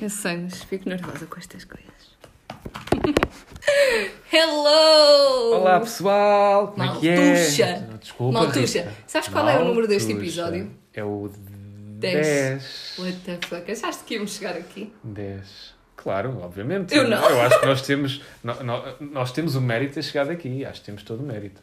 Eu sei, mas fico nervosa com estas coisas. Hello! Olá pessoal, como é que é? Maltuxa. Desculpa, Maltuxa. Rita. Sabes qual é o número deste Maltuxa. episódio? É o 10. 10. What the fuck? Achaste que íamos chegar aqui? 10. Claro, obviamente. Eu não. Eu acho que nós temos, no- no- nós temos o mérito de ter chegado aqui. Acho que temos todo o mérito.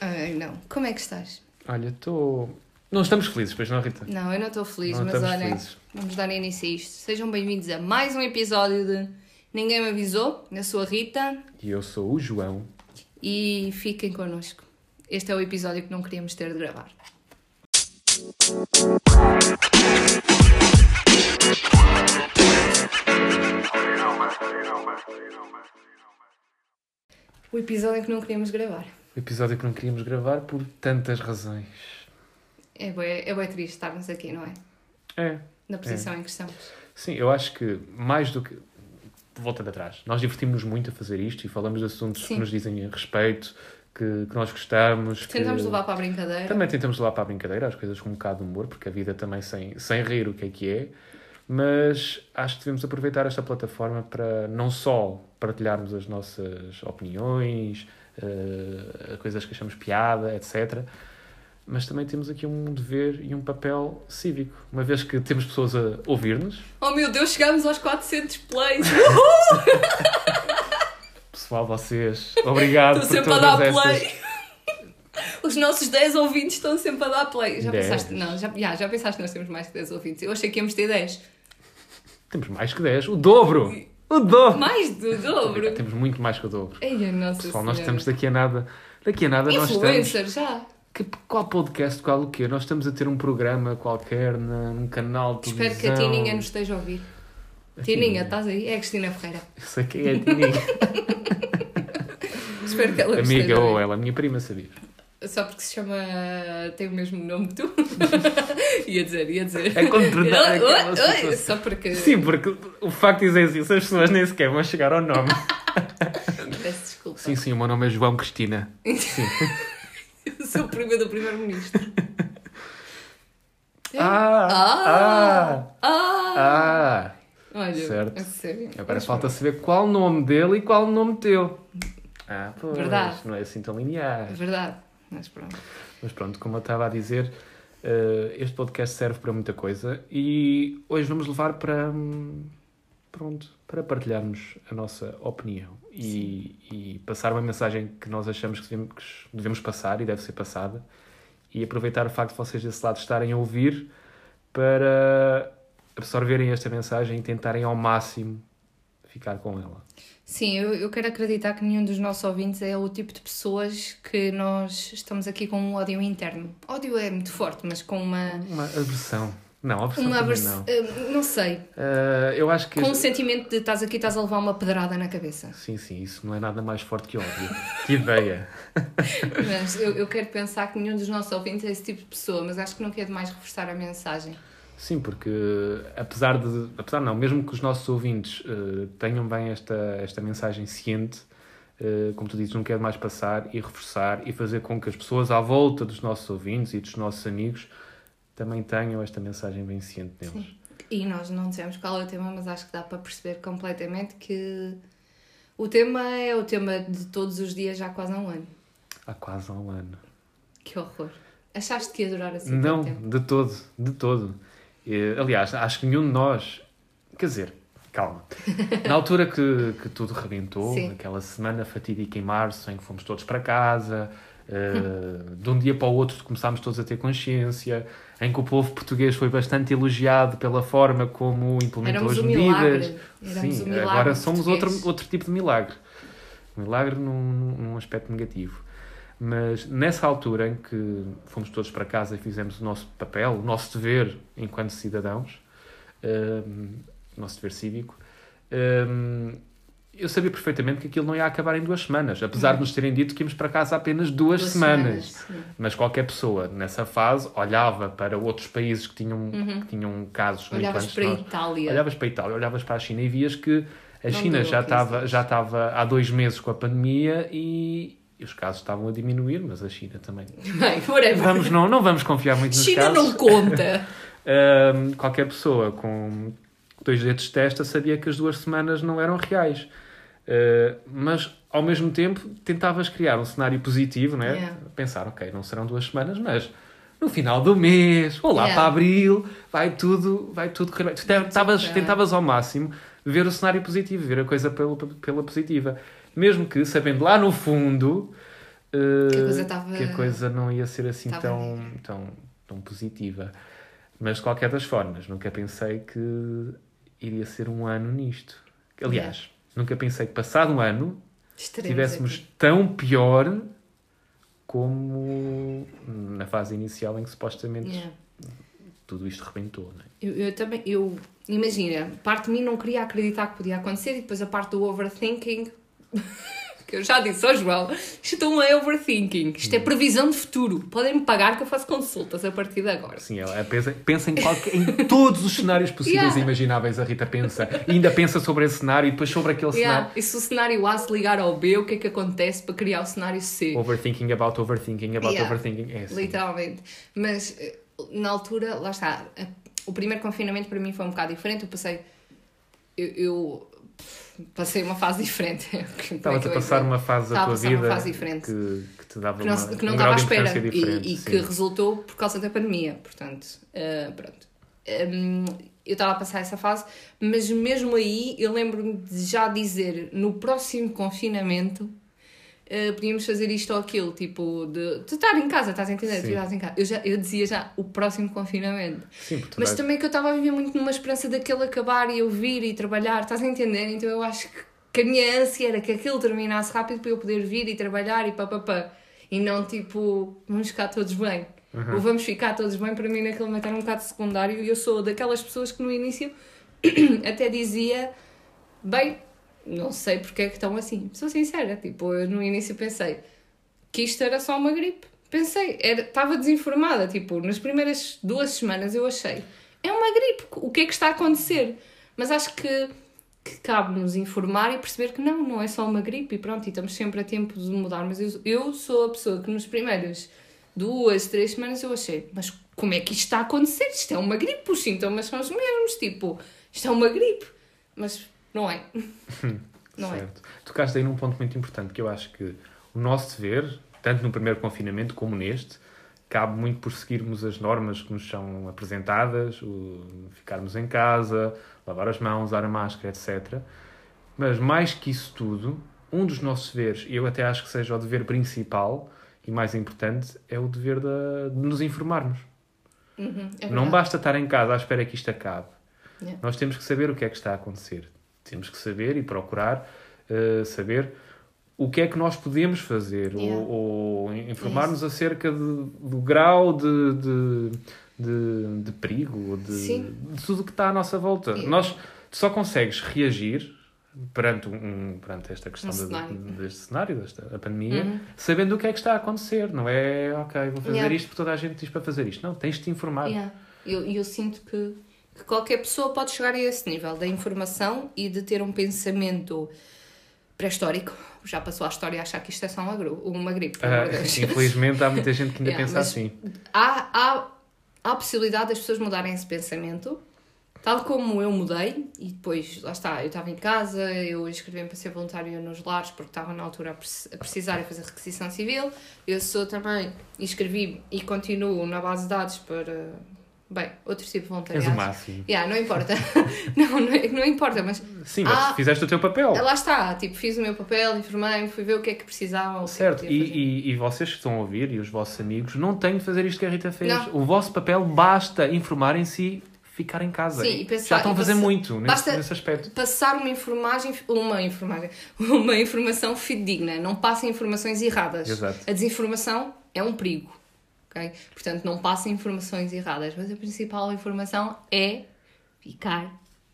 Ai, não. Como é que estás? Olha, estou. Não estamos felizes, pois não, Rita? Não, eu não estou feliz, Não mas olha, felizes. vamos dar início a isto. Sejam bem-vindos a mais um episódio de Ninguém Me Avisou. Eu sou a Rita E eu sou o João. e fiquem connosco. Este é o episódio que não queríamos ter de gravar. O episódio que não queríamos gravar. O episódio que não queríamos gravar por tantas razões. É bem, é bem triste estarmos aqui, não é? É. Na posição em que estamos. Sim, eu acho que mais do que. Voltando atrás, nós divertimos-nos muito a fazer isto e falamos de assuntos Sim. que nos dizem respeito, que, que nós gostamos. Tentamos que... levar para a brincadeira. Também tentamos levar para a brincadeira as coisas com um bocado de humor, porque a vida também sem, sem rir o que é que é. Mas acho que devemos aproveitar esta plataforma para não só partilharmos as nossas opiniões, eh, coisas que achamos piada, etc. Mas também temos aqui um dever e um papel cívico. Uma vez que temos pessoas a ouvir-nos, Oh meu Deus, chegámos aos 400 plays! pessoal, vocês, obrigado Estou sempre a dar play. estas... Os nossos 10 ouvintes estão sempre a dar play. Já 10. pensaste? Não, já, já, já pensaste que nós temos mais que 10 ouvintes. Eu achei que íamos ter 10. Temos mais que 10, o dobro! O dobro! Mais do dobro. Temos muito mais que o dobro. Ei, a nossa Pessoal, nós Senhora. estamos daqui a nada. Daqui a nada nós estamos. Influencer, já. Que, qual podcast, qual o quê? Nós estamos a ter um programa qualquer na, num canal de Espero televisão. que a Tininha nos esteja a ouvir. A Tininha, estás aí? É a Cristina Ferreira. Eu sei quem é a Tininha. Espero que ela Amiga ou ela, minha prima, sabia? Só porque se chama. tem o mesmo nome que tu. ia dizer, ia dizer. É contratar. Só porque. Sim, porque o facto de dizer assim, se as pessoas nem sequer vão chegar ao nome. Peço desculpa. sim, sim, o meu nome é João Cristina. Sim. Eu sou prima do primeiro-ministro. É? Ah! Ah! Ah! Ah! Ah! Olha, Certo. sério. Agora falta saber qual o nome dele e qual o nome teu. Ah, pois. Verdade. Não é assim tão linear. É verdade. Mas pronto. Mas pronto, como eu estava a dizer, eh, este podcast serve para muita coisa e hoje vamos levar para, hum, pronto, para partilharmos a nossa opinião e, e passar uma mensagem que nós achamos que devemos, que devemos passar e deve ser passada e aproveitar o facto de vocês desse lado estarem a ouvir para absorverem esta mensagem e tentarem ao máximo ficar com ela. Sim, eu, eu quero acreditar que nenhum dos nossos ouvintes é o tipo de pessoas que nós estamos aqui com um ódio interno. Ódio é muito forte, mas com uma. Uma aversão. Não, aversão Uma avers- não. eh, não sei. Eh, eu acho que... Com um sentimento de estás aqui, estás a levar uma pedrada na cabeça. Sim, sim, isso não é nada mais forte que ódio. que ideia. Mas eu, eu quero pensar que nenhum dos nossos ouvintes é esse tipo de pessoa, mas acho que não quer demais reforçar a mensagem. Sim, porque apesar de. Apesar não, mesmo que os nossos ouvintes eh, tenham bem esta, esta mensagem ciente, eh, como tu dizes, não quero mais passar e reforçar e fazer com que as pessoas à volta dos nossos ouvintes e dos nossos amigos também tenham esta mensagem bem ciente neles. Sim. E nós não dissemos qual é o tema, mas acho que dá para perceber completamente que o tema é o tema de todos os dias já há quase um ano. Há quase um ano. Que horror. Achaste que ia durar assim Não, tempo? de todo, de todo. Eh, aliás, acho que nenhum de nós. Quer dizer, calma. Na altura que, que tudo rebentou, Sim. aquela semana fatídica em março, em que fomos todos para casa, eh, de um dia para o outro começámos todos a ter consciência, em que o povo português foi bastante elogiado pela forma como implementou Éramos as um medidas. Sim, um agora somos outro, português. outro tipo de milagre. Milagre num, num aspecto negativo. Mas nessa altura em que fomos todos para casa e fizemos o nosso papel, o nosso dever enquanto cidadãos, o nosso dever cívico, hum, eu sabia perfeitamente que aquilo não ia acabar em duas semanas, apesar de nos terem dito que íamos para casa apenas duas, Duas semanas. sim. Mas qualquer pessoa nessa fase olhava para outros países que tinham, que tinham casos muito Uhum. Olhavas antes para a nós. Itália. Olhavas para a Itália, olhavas para a China e vias que a Não China já 15 estava, já estava há dois meses com a pandemia e, e os casos estavam a diminuir, mas a China também. Bem, whatever. Vamos, não, não vamos confiar muito nos China casos. não conta. Ahm, qualquer pessoa com dois dedos de testa, sabia que as duas semanas não eram reais. Uh, mas, ao mesmo tempo, tentavas criar um cenário positivo, né? Yeah. Pensar, ok, não serão duas semanas, mas no final do mês, ou lá Yeah. para abril, vai tudo, vai tudo correr bem. Tu Tentavas, tentavas ao máximo ver o cenário positivo, ver a coisa pela, pela positiva. Mesmo que, sabendo lá no fundo uh, Que a coisa estava- que a coisa não ia ser assim tão, tão, tão positiva. Mas, de qualquer das formas, nunca pensei que iria ser um ano nisto. Aliás, nunca pensei que, passado um ano, Estaremos estivéssemos aqui. tão pior como na fase inicial em que supostamente Yeah. tudo isto rebentou. Não é? Eu, eu também, eu, imagina, parte de mim não queria acreditar que podia acontecer e depois a parte do overthinking, que eu já disse ao João, isto não é overthinking, isto Hum. é previsão de futuro. Podem-me pagar que eu faço consultas a partir de agora. Assim, ela pensa, pensa em, qualquer, em todos os cenários possíveis Yeah. e imagináveis. A Rita pensa, e ainda pensa sobre esse cenário e depois sobre aquele Yeah. cenário. E se o cenário A se ligar ao B, o que é que acontece para criar o cenário C? Overthinking about overthinking about Yeah. overthinking. É assim. Literalmente. Mas eh, na altura, lá está, eh, o primeiro confinamento para mim foi um bocado diferente. Eu passei. Eu, eu passei uma fase diferente. É Estavas que a passar uma fase da a tua passar uma vida fase diferente. que, que te dava que não, uma, que não um estava à espera e, e que resultou por causa da pandemia. Portanto, eh, pronto. Hum, eu estava a passar essa fase, mas mesmo aí eu lembro-me de já dizer no próximo confinamento eh, podíamos fazer isto ou aquilo, tipo de, de estar em casa, estás a entender? Sim. Estás em casa. Eu, já, eu dizia já o próximo confinamento. Sim, Mas também que eu estava a viver muito numa esperança daquele acabar e eu vir e trabalhar, estás a entender? Então eu acho que, que a minha ânsia era que aquilo terminasse rápido para eu poder vir e trabalhar e papapá. E não tipo, vamos ficar todos bem. Ou vamos ficar todos bem, para mim naquele momento era um bocado secundário e eu sou daquelas pessoas que no início até dizia, bem, não sei porque é que estão assim. Sou sincera, tipo, eu no início pensei que isto era só uma gripe. Pensei, estava desinformada, tipo, nas primeiras duas semanas eu achei, é uma gripe, o que é que está a acontecer? Mas acho que, que cabe-nos informar e perceber que não, não é só uma gripe e pronto, e estamos sempre a tempo de mudar. Mas eu, eu sou a pessoa que nos primeiras duas, três semanas eu achei, mas como é que isto está a acontecer? Isto é uma gripe, os sintomas são os mesmos, tipo, isto é uma gripe. Mas não é. não é. certo. Tocaste aí num ponto muito importante que eu acho que o nosso dever, tanto no primeiro confinamento como neste, cabe muito por seguirmos as normas que nos são apresentadas, ficarmos em casa, lavar as mãos, usar a máscara, etc. Mas mais que isso tudo, um dos nossos deveres, e eu até acho que seja o dever principal e mais importante, é o dever da- de nos informarmos. Uhum, é Não basta estar em casa à espera que isto acabe. Yeah. Nós temos que saber o que é que está a acontecer. Temos que saber e procurar eh, saber o que é que nós podemos fazer Yeah. ou, ou informar-nos acerca de- do grau de, de, de, de perigo, de, de tudo que está à nossa volta. Yeah. Nós tu só consegues reagir perante, um, perante esta questão Um cenário. deste cenário, desta pandemia, Uhum. sabendo o que é que está a acontecer. Não é, ok, vou fazer Yeah. isto porque toda a gente diz para fazer isto. Não, tens de te informar. Yeah. Eu, eu sinto que, que qualquer pessoa pode chegar a esse nível da informação e de ter um pensamento pré-histórico. Já passou a história a achar que isto é só uma, gru- uma gripe. Ah, infelizmente há muita gente que ainda pensa assim. há, há, há a possibilidade das pessoas mudarem esse pensamento, tal como eu mudei, e depois, lá está, eu estava em casa, eu inscrevi-me para ser voluntária nos lares, porque estava na altura a, preci- a precisar e fazer requisição civil. Eu sou também, inscrevi-me e continuo na base de dados para, bem, outro tipo de És voluntariado. o máximo. Yeah, não importa. não, não, não importa, mas Sim, mas Ah. fizeste o teu papel. lá está, tipo, fiz o meu papel, informei-me, fui ver o que é que precisavam. que é que Certo, podia e, e, e vocês que estão a ouvir e os vossos amigos não têm de fazer isto que a Rita fez. Não. O vosso papel basta informarem-se e ficar em casa. Sim, e pensar- Já estão a fazer muito nesse, basta- nesse aspecto. passar uma informagem, uma informagem, uma informação fidedigna, não passem informações erradas. Exato. A desinformação é um perigo, ok? Portanto, não passem informações erradas, mas a principal informação é ficar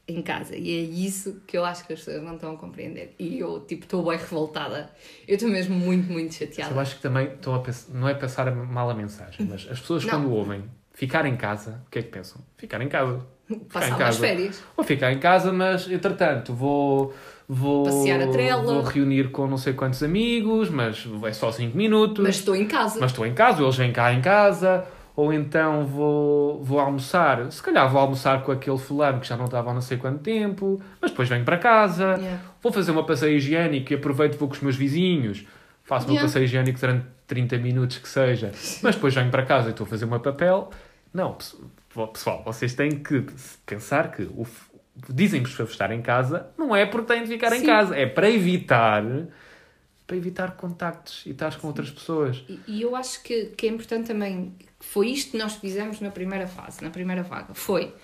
em casa. E é isso que eu acho que as pessoas não estão a compreender. E eu, tipo, estou bem revoltada. Eu estou mesmo muito, muito Eu chateada. acho que também estão a pens- não é passar mal a mensagem, mas as pessoas Não. quando ouvem ficar em casa, o que é que pensam? Ficar em casa. Ficar Passar em casa. férias. Vou ficar em casa, mas entretanto vou. Vou, Passear a trela. vou reunir com não sei quantos amigos, mas é só 5 minutos. Mas estou em casa. mas estou em casa, eles vêm cá em casa, ou então vou, vou almoçar. Se calhar vou almoçar com aquele fulano que já não estava há não sei quanto tempo, mas depois venho para casa, Yeah. vou fazer uma passeio higiênico e aproveito vou com os meus vizinhos. Faço Yeah. passeio higiênico durante 30 minutos que seja, mas depois venho para casa e estou a fazer o meu papel. Não, pesso- pessoal, vocês têm que pensar que o, dizem-vos para estar em casa, não é porque têm de ficar em Sim. casa, é para evitar para evitar contactos e estar com outras pessoas. E, e eu acho que, que é importante também, foi isto que nós fizemos na primeira fase, na primeira vaga, foi,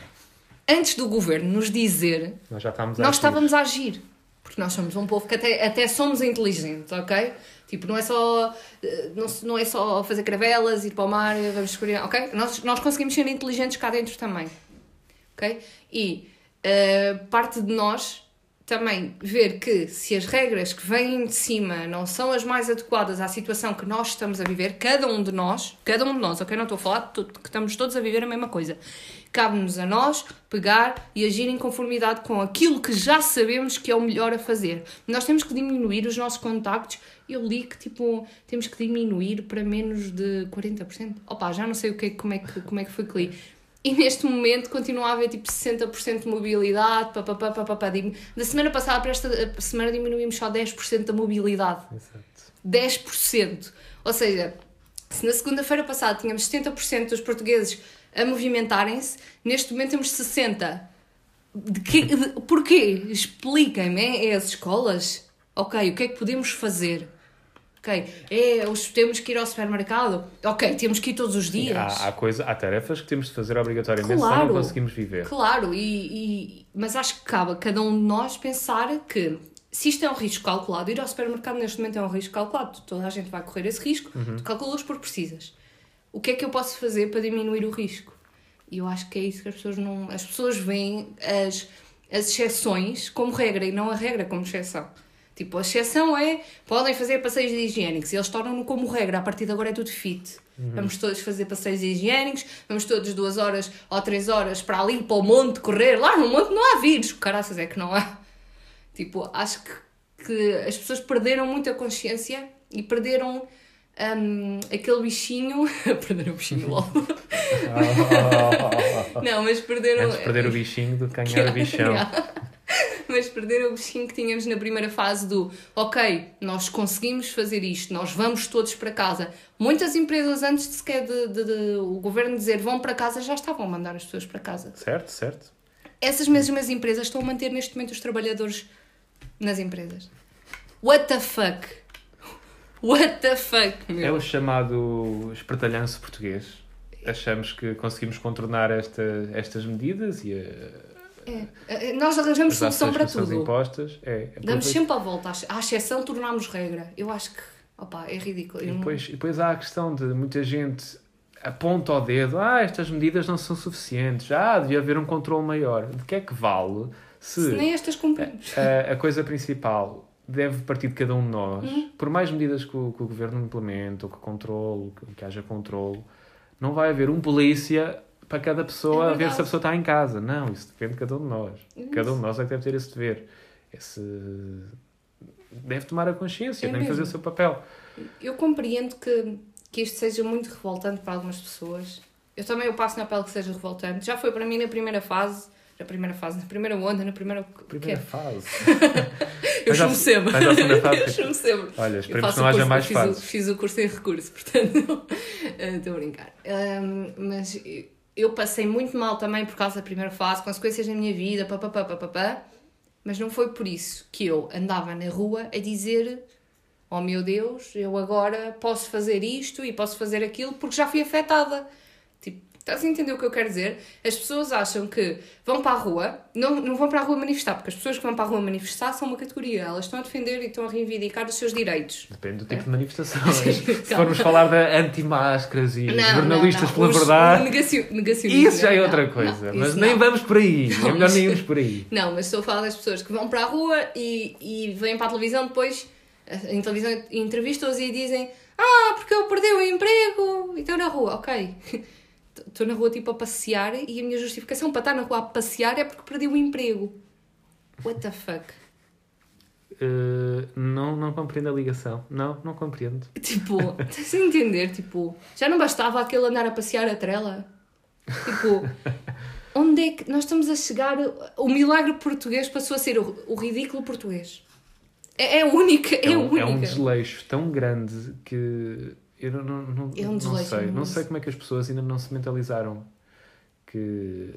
antes do governo nos dizer, Nós já estávamos a nós agir. estávamos a agir. Porque nós somos um povo que até, até somos inteligentes, ok? Tipo, não é só, eh, não, não é só fazer cravelas, ir para o mar, vamos escolher, ok? Nós, nós conseguimos ser inteligentes cá dentro também, ok? E eh, parte de nós também ver que se as regras que vêm de cima não são as mais adequadas à situação que nós estamos a viver, cada um de nós, cada um de nós, ok? Não estou a falar que estamos todos a viver a mesma coisa. Cabe-nos a nós pegar e agir em conformidade com aquilo que já sabemos que é o melhor a fazer. Nós temos que diminuir os nossos contactos. Eu li que tipo, temos que diminuir para menos de 40%. Opa, já não sei o que, é- como, é que, como é que foi que li. E neste momento continua a haver tipo 60% de mobilidade. Pá, pá, pá, pá, pá, pá. Dim- Da semana passada para esta semana diminuímos só 10% da mobilidade. Exato. 10%. Ou seja, se na segunda-feira passada tínhamos 70% dos portugueses a movimentarem-se, neste momento temos 60%. De que, de, porquê? Expliquem-me. É, é as escolas? Ok, o que é que podemos fazer? Ok, é, os, temos que ir ao supermercado? Ok, temos que ir todos os dias. Há, há, coisa, há tarefas que temos de fazer obrigatoriamente, senão Claro. não conseguimos viver. Claro, e, e- mas acho que cabe a cada um de nós pensar que se isto é um risco calculado, ir ao supermercado neste momento é um risco calculado, toda a gente vai correr esse risco, tu calculas por precisas. O que é que eu posso fazer para diminuir o risco? E eu acho que é isso que as pessoas não. As pessoas veem as, as exceções como regra e não a regra como exceção. Tipo, a exceção é podem fazer passeios higiênicos e eles tornam-no como regra. A partir de agora é tudo fit. Vamos todos fazer passeios higiênicos, vamos todos duas horas ou três horas para ali, para o monte, correr. Lá no monte não há vírus, caraças é que não há. Tipo, acho que, que as pessoas perderam muita consciência e perderam hum, aquele bichinho. perderam o bichinho logo. não, mas perderam. Antes de perder o bichinho do que ganhar o bichão. Yeah. Mas perderam o bichinho que tínhamos na primeira fase do ok, nós conseguimos fazer isto, nós vamos todos para casa. Muitas empresas, antes de sequer de, de- de o governo dizer vão para casa, já estavam a mandar as pessoas para casa. Certo, certo. Essas mesmas empresas estão a manter neste momento os trabalhadores nas empresas. What the fuck? What the fuck, É meu? o chamado espertalhanço português. Achamos que conseguimos contornar esta, estas medidas e a, É. Nós arranjamos as solução para tudo. impostas. É, Damos aproveita- sempre a volta. À- exceção, tornámos regra. Eu acho que, opá, é ridículo. E Eu não- depois, e depois há a questão de muita gente aponta ao dedo, ah, estas medidas não são suficientes, ah, devia haver um controle maior. De que é que vale se, Se nem estas cumprimos. a, a coisa principal deve partir de cada um de nós, Uhum. por mais medidas que o, que o governo implemente, ou que controle, que, que haja controle, não vai haver um polícia para cada pessoa É ver se a pessoa está em casa. Não, isso depende de cada um de nós. Isso. Cada um de nós é que deve ter esse dever. Esse... Deve tomar a consciência, É que fazer o seu papel. Eu compreendo que, que isto seja muito revoltante para algumas pessoas. Eu também eu passo na pele que seja revoltante. Já foi para mim na primeira fase. Na primeira fase, na primeira onda, na primeira. Primeira fase. Eu chumo sempre. Eu chumo sempre. Olha, faço que não haja mais fiz o- fases. Fiz o curso em recurso, portanto, eh, estou a brincar. Ahm, mas eu passei muito mal também por causa da primeira fase, consequências na minha vida, papapá, papapá. Mas não foi por isso que eu andava na rua a dizer: Oh meu Deus, eu agora posso fazer isto e posso fazer aquilo porque já fui afetada. Estás a entender o que eu quero dizer? As pessoas acham que vão para a rua, não, não vão para a rua manifestar, porque as pessoas que vão para a rua manifestar são uma categoria, elas estão a defender e estão a reivindicar os seus direitos. Depende do tipo de manifestações. Se formos falar de anti-máscaras e jornalistas pela Os- verdade, negacio- negacionismo, isso já é não, outra não, coisa. mas não. nem vamos por aí. Não, é melhor nem irmos por aí. Não, mas estou a falar das pessoas que vão para a rua e, e vêm para a televisão depois, em televisão entrevistam-os e dizem Ah, porque eu perdi o emprego e estou na rua. Ok, estou na rua tipo a passear e a minha justificação para estar na rua a passear é porque perdi o emprego. What the fuck? eh, não, não compreendo a ligação. Não, não compreendo. Tipo, estás a entender? Tipo, já não bastava aquele andar a passear a trela? Tipo, onde é que nós estamos a chegar? O milagre português passou a ser o, o ridículo português. É, é única, é, É um, única. é um desleixo tão grande que eu não, não, não, não sei. Não sei como é que as pessoas ainda não se mentalizaram que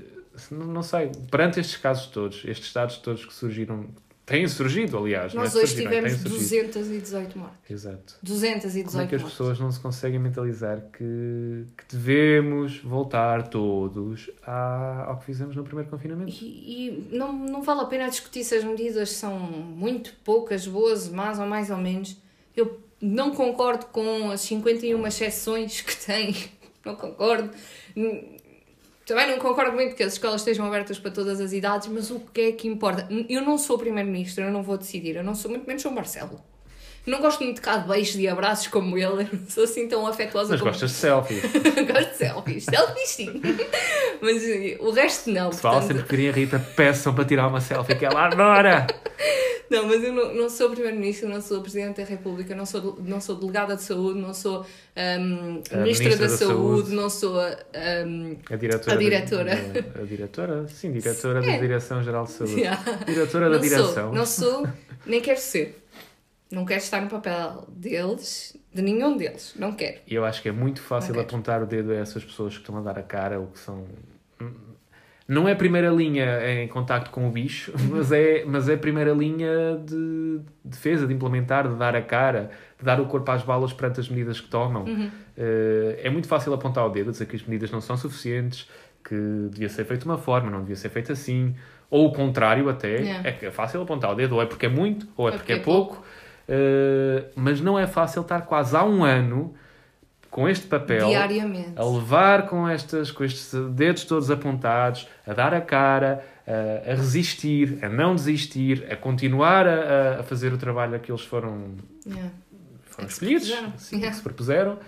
não, não sei, perante estes casos todos, estes dados todos que surgiram, têm surgido, aliás, é Nós hoje surgiram, é que tivemos têm surgido. 218 mortes. Exato. 218 Como é que as mortes. pessoas não se conseguem mentalizar que, que devemos voltar todos à, ao que fizemos no primeiro confinamento? E, e não, não vale a pena discutir se as medidas são muito poucas, boas, más ou mais ou menos. Eu não concordo com as 51 exceções que tem. Não concordo. Também não concordo muito que as escolas estejam abertas para todas as idades, mas o que é que importa? Eu não sou primeiro-ministro, eu não vou decidir. Eu não sou, muito menos sou Marcelo. Não gosto muito de cá de beijos e abraços como ele. Eu não sou assim tão afetuosa Mas como gostas de selfies. Gosto de selfies. Selfies sim. Mas eh, o resto não. Pessoal, portanto- sempre que virem a Rita, peçam para tirar uma selfie que ela adora. Não, mas eu não, não sou Primeiro-Ministro, não sou Presidente da República, não sou, não sou Delegada de Saúde, não sou A Ministra, Ministra da, da Saúde, Saúde. não sou ahm, A diretora. A diretora. da- a diretora? Sim, diretora É. da Direção-Geral de Saúde. yeah. Diretora da não direção. Sou, não sou, nem quero ser. Não quero estar no papel deles, de nenhum deles. Não quero. E eu acho que é muito fácil apontar o dedo a essas pessoas que estão a dar a cara ou que são. Não é a primeira linha em contacto com o bicho, mas é, mas é a primeira linha de defesa, de implementar, de dar a cara, de dar o corpo às balas perante as medidas que tomam. Eh, é muito fácil apontar o dedo, dizer que as medidas não são suficientes, que devia ser feito de uma forma, não devia ser feito assim, ou o contrário até. Yeah. É que é fácil apontar o dedo, ou é porque é muito, ou é porque é pouco. Eh, mas não é fácil estar quase há um ano com este papel Diariamente. a levar com, estas, com estes dedos todos apontados, a dar a cara, a, a resistir, a não desistir, a continuar a, a fazer o trabalho a que eles foram, Yeah. foram que se escolhidos, sim, Yeah. que se propuseram.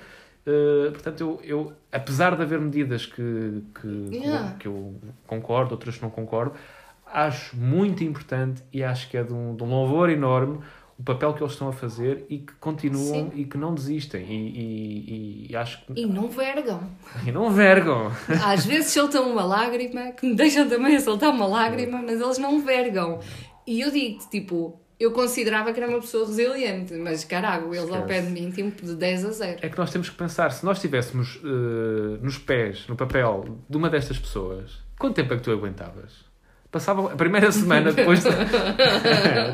Uh, portanto, eu, eu, apesar de haver medidas que, que, Yeah. que eu concordo, outras que não concordo, acho muito importante e acho que é de um, de um louvor enorme o papel que eles estão a fazer e que continuam Sim. e que não desistem. E, e- e acho que E não vergam. e não vergam. Às vezes soltam uma lágrima, que me deixam também a soltar uma lágrima, mas eles não vergam. E eu digo tipo, eu considerava que era uma pessoa resiliente, mas carago, eles ao pé de mim tinham de 10 a 0. É que nós temos que pensar, se nós estivéssemos eh, nos pés, no papel de uma destas pessoas, quanto tempo é que tu aguentavas? Passava a primeira semana depois de...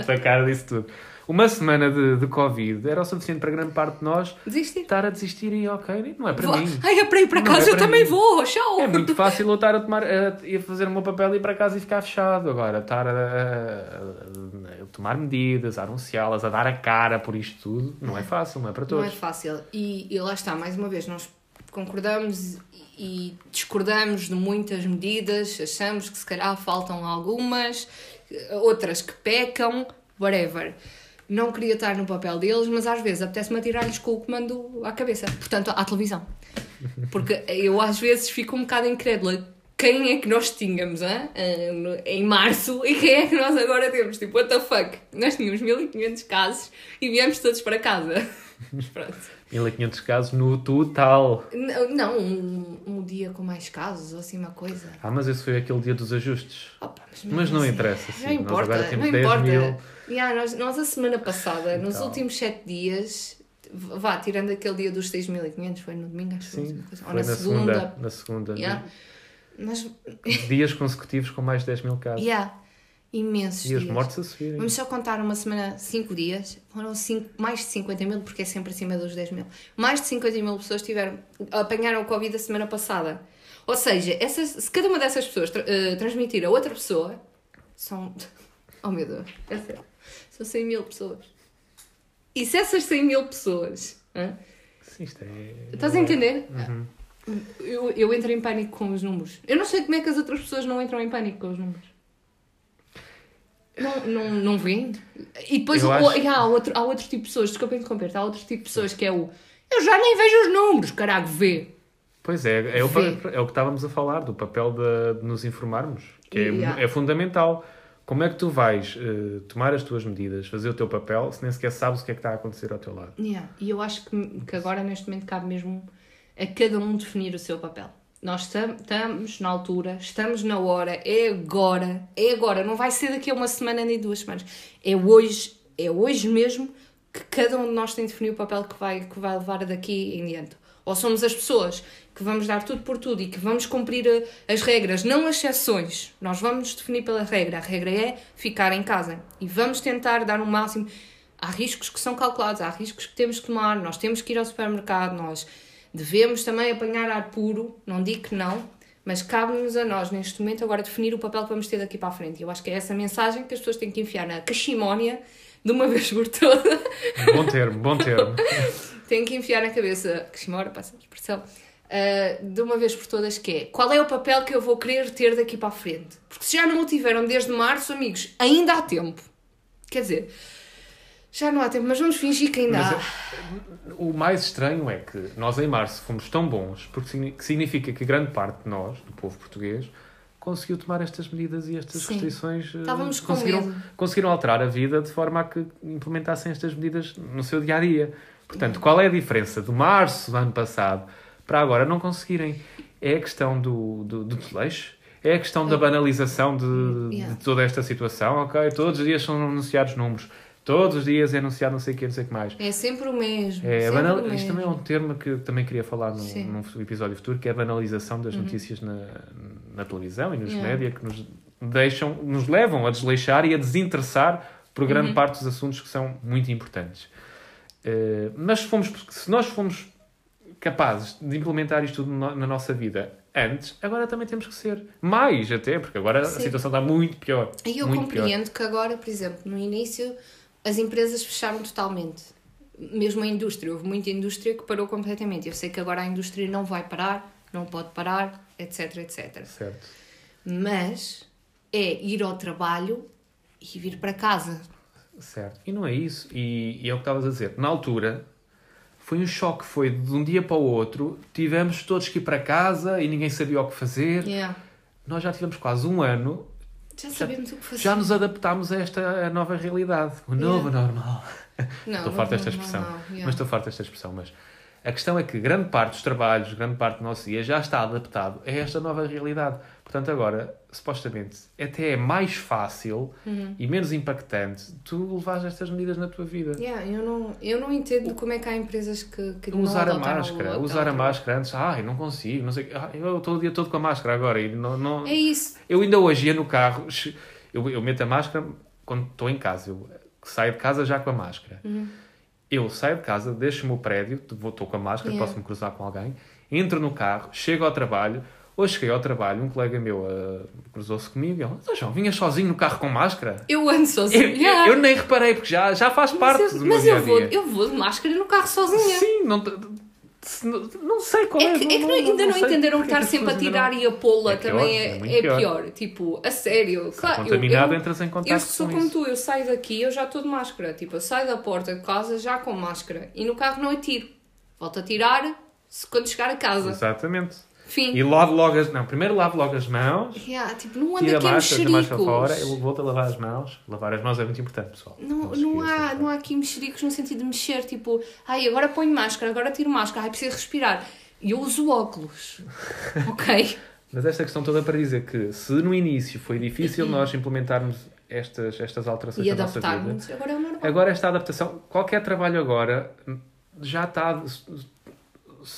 a tua cara disse tudo. Uma semana de, de Covid era o suficiente para grande parte de nós Desistir. estar a desistir e ok, não é para Vou- mim. Ai, é para ir para Não casa, é eu também mim. vou, tchau! É muito fácil eu estar a, tomar, a, a fazer o meu papel e ir para casa e ficar fechado. Agora, estar a, a- a tomar medidas, a anunciá-las, a dar a cara por isto tudo, não é fácil, não é para Não é todos. fácil. E, e lá está, mais uma vez, nós concordamos e discordamos de muitas medidas, achamos que se calhar faltam algumas, outras que pecam, whatever. Não queria estar no papel deles, mas às vezes apetece-me atirar-lhes com o comando à cabeça. Portanto, à televisão. Porque eu às vezes fico um bocado incrédula. Quem é que nós tínhamos? Ah, no- em março e quem é que nós agora temos? Tipo, what the fuck? Nós tínhamos 1500 casos e viemos todos para casa. Pronto. 1500 casos no total. Não, não, um, um dia com mais casos ou assim uma coisa. Ah, mas esse foi aquele dia dos ajustes. Opa, Mas mesmo não assim, interessa, sim. Não Nós importa, agora temos não 10 importa. mil. Yeah, nós, nós a semana passada, nos Então. últimos 7 dias, vá, tirando aquele dia dos 6.500, foi no domingo, acho que foi, Sim, uma coisa. ou foi na, na segunda. segunda. Na segunda. Yeah. Nós, Dias consecutivos com mais de 10 mil casos. yeah, imensos E os dias. mortos a subirem. Vamos só contar uma semana, 5 dias, foram cinco, mais de 50 mil, porque é sempre acima dos 10 mil. Mais de 50 mil pessoas tiveram, apanharam o Covid a semana passada. Ou seja, essas, se cada uma dessas pessoas eh, transmitir a outra pessoa, são. Oh meu Deus, é sério. São 100 mil pessoas. E se essas 100 mil pessoas. hã? Sim, isto é... Estás a entender? Uhum. Eu, eu entro em pânico com os números. Eu não sei como é que as outras pessoas não entram em pânico com os números. Não, não, não veem. E depois o- acho- e há, outro, há outro tipo de pessoas, desculpa interromper, há outro tipo de pessoas que é o eu já nem vejo os números, caralho, vê. Pois é, é o, é o que estávamos a falar, do papel de, de nos informarmos, que é, Yeah. é fundamental. Como é que tu vais uh, tomar as tuas medidas, fazer o teu papel, se nem sequer sabes o que é que está a acontecer ao teu lado? Yeah. E eu acho que, que agora, neste momento, cabe mesmo a cada um definir o seu papel. Nós estamos na altura, estamos na hora, é agora, é agora, não vai ser daqui a uma semana nem duas semanas. É hoje, é hoje mesmo que cada um de nós tem de definir o papel que vai, que vai levar daqui em diante. Ou somos as pessoas que vamos dar tudo por tudo e que vamos cumprir eh, as regras, não as exceções. Nós vamos definir pela regra. A regra é ficar em casa e vamos tentar dar o máximo. Há riscos que são calculados, há riscos que temos que tomar, nós temos que ir ao supermercado, nós devemos também apanhar ar puro, não digo que não, mas cabe-nos a nós, neste momento, agora definir o papel que vamos ter daqui para a frente. Eu acho que é essa mensagem que as pessoas têm que enfiar na cachimónia de uma vez por todas. Bom termo, bom termo. têm que enfiar na cabeça, cachimónia, passa a expressão, uh, de uma vez por todas, que é qual é o papel que eu vou querer ter daqui para a frente? Porque se já não o tiveram desde março, amigos, ainda há tempo. Quer dizer, já não há tempo, mas vamos fingir que ainda mas, há. É, o mais estranho é que nós em março fomos tão bons, porque significa que grande parte de nós, do povo português, conseguiu tomar estas medidas e estas Sim. restrições. Eh, Estávamos conseguiram, conseguiram alterar a vida de forma a que implementassem estas medidas no seu dia a dia. Portanto, qual é a diferença do março do ano passado para agora não conseguirem? É a questão do, do, do desleixo? É a questão da banalização de, yeah. de toda esta situação? Ok, todos os dias são anunciados números. Todos os dias é anunciado não sei o que, não sei o que mais. É sempre o mesmo. É, banal... o mesmo. Isto também é um termo que também queria falar num, num episódio futuro, que é a banalização das uhum. notícias na, na televisão e nos yeah. média, que nos deixam, nos levam a desleixar e a desinteressar por grande uhum. parte dos assuntos que são muito importantes. Uh, mas se, fomos, se nós fomos capazes de implementar isto tudo na nossa vida antes, agora também temos que ser mais até, porque agora Sim. a situação está muito pior. E eu compreendo pior. que agora, por exemplo, no início as empresas fecharam totalmente. Mesmo a indústria, houve muita indústria que parou completamente. Eu sei que agora a indústria não vai parar, não pode parar, etc, etc. Certo. Mas é ir ao trabalho e vir para casa. Certo. E não é isso. E, e é o que estavas a dizer. Na altura, foi um choque. Foi de um dia para o outro. Tivemos todos que ir para casa e ninguém sabia o que fazer. Yeah. Nós já tivemos quase um ano. Já sabemos já, o que fazer. Já nos adaptámos a esta nova realidade. O novo yeah. normal. Não, estou farto desta expressão. Yeah. Mas estou farto desta expressão. Mas a questão é que grande parte dos trabalhos, grande parte do nosso dia já está adaptado a esta nova realidade. Portanto, agora, supostamente, até é mais fácil uhum. e menos impactante tu levares estas medidas na tua vida. Yeah, eu, não, eu não entendo como é que há empresas que, que usar não a máscara, usar a máscara antes, ai, não consigo, não sei, ah, eu estou o dia todo com a máscara agora e não, não... É isso. Eu ainda hoje ia no carro, eu, eu meto a máscara quando estou em casa, eu saio de casa já com a máscara. Uhum. Eu saio de casa, deixo-me o prédio, estou com a máscara, yeah. posso-me cruzar com alguém, entro no carro, chego ao trabalho, Hoje cheguei ao trabalho, um colega meu uh, cruzou-se comigo e ele disse: João, vinhas sozinho no carro com máscara? Eu ando sozinho. Eu, yeah. eu, eu nem reparei, porque já, já faz parte mas eu, do meu dia a dia. Mas eu vou de máscara no carro sozinha. Sim, não, não sei qual é. É que, é que não, ainda não, não entenderam que estar sempre a tirar e a pô-la é também é, é, pior. pior. Tipo, a sério. Se claro, contaminado, eu, entras em contato Eu sou como tu, eu saio daqui, eu já estou de máscara. Tipo, eu saio da porta de casa já com máscara. E no carro não atiro. Volto a tirar quando chegar a casa. Exatamente. Fim. E lavo logo as... Não, primeiro lavo logo as mãos. Yeah, tipo, não anda aqui mexericos. mais fora, eu volto a lavar as mãos. Lavar as mãos é muito importante, pessoal. Não, não, há, não há aqui mexericos no sentido de mexer, tipo, ai, agora ponho máscara, agora tiro máscara, ai, preciso respirar. E eu uso óculos. ok? Mas esta questão toda para dizer que se no início foi difícil nós implementarmos estas, estas alterações e na nossa vida, agora é normal. Agora esta adaptação, qualquer trabalho agora já está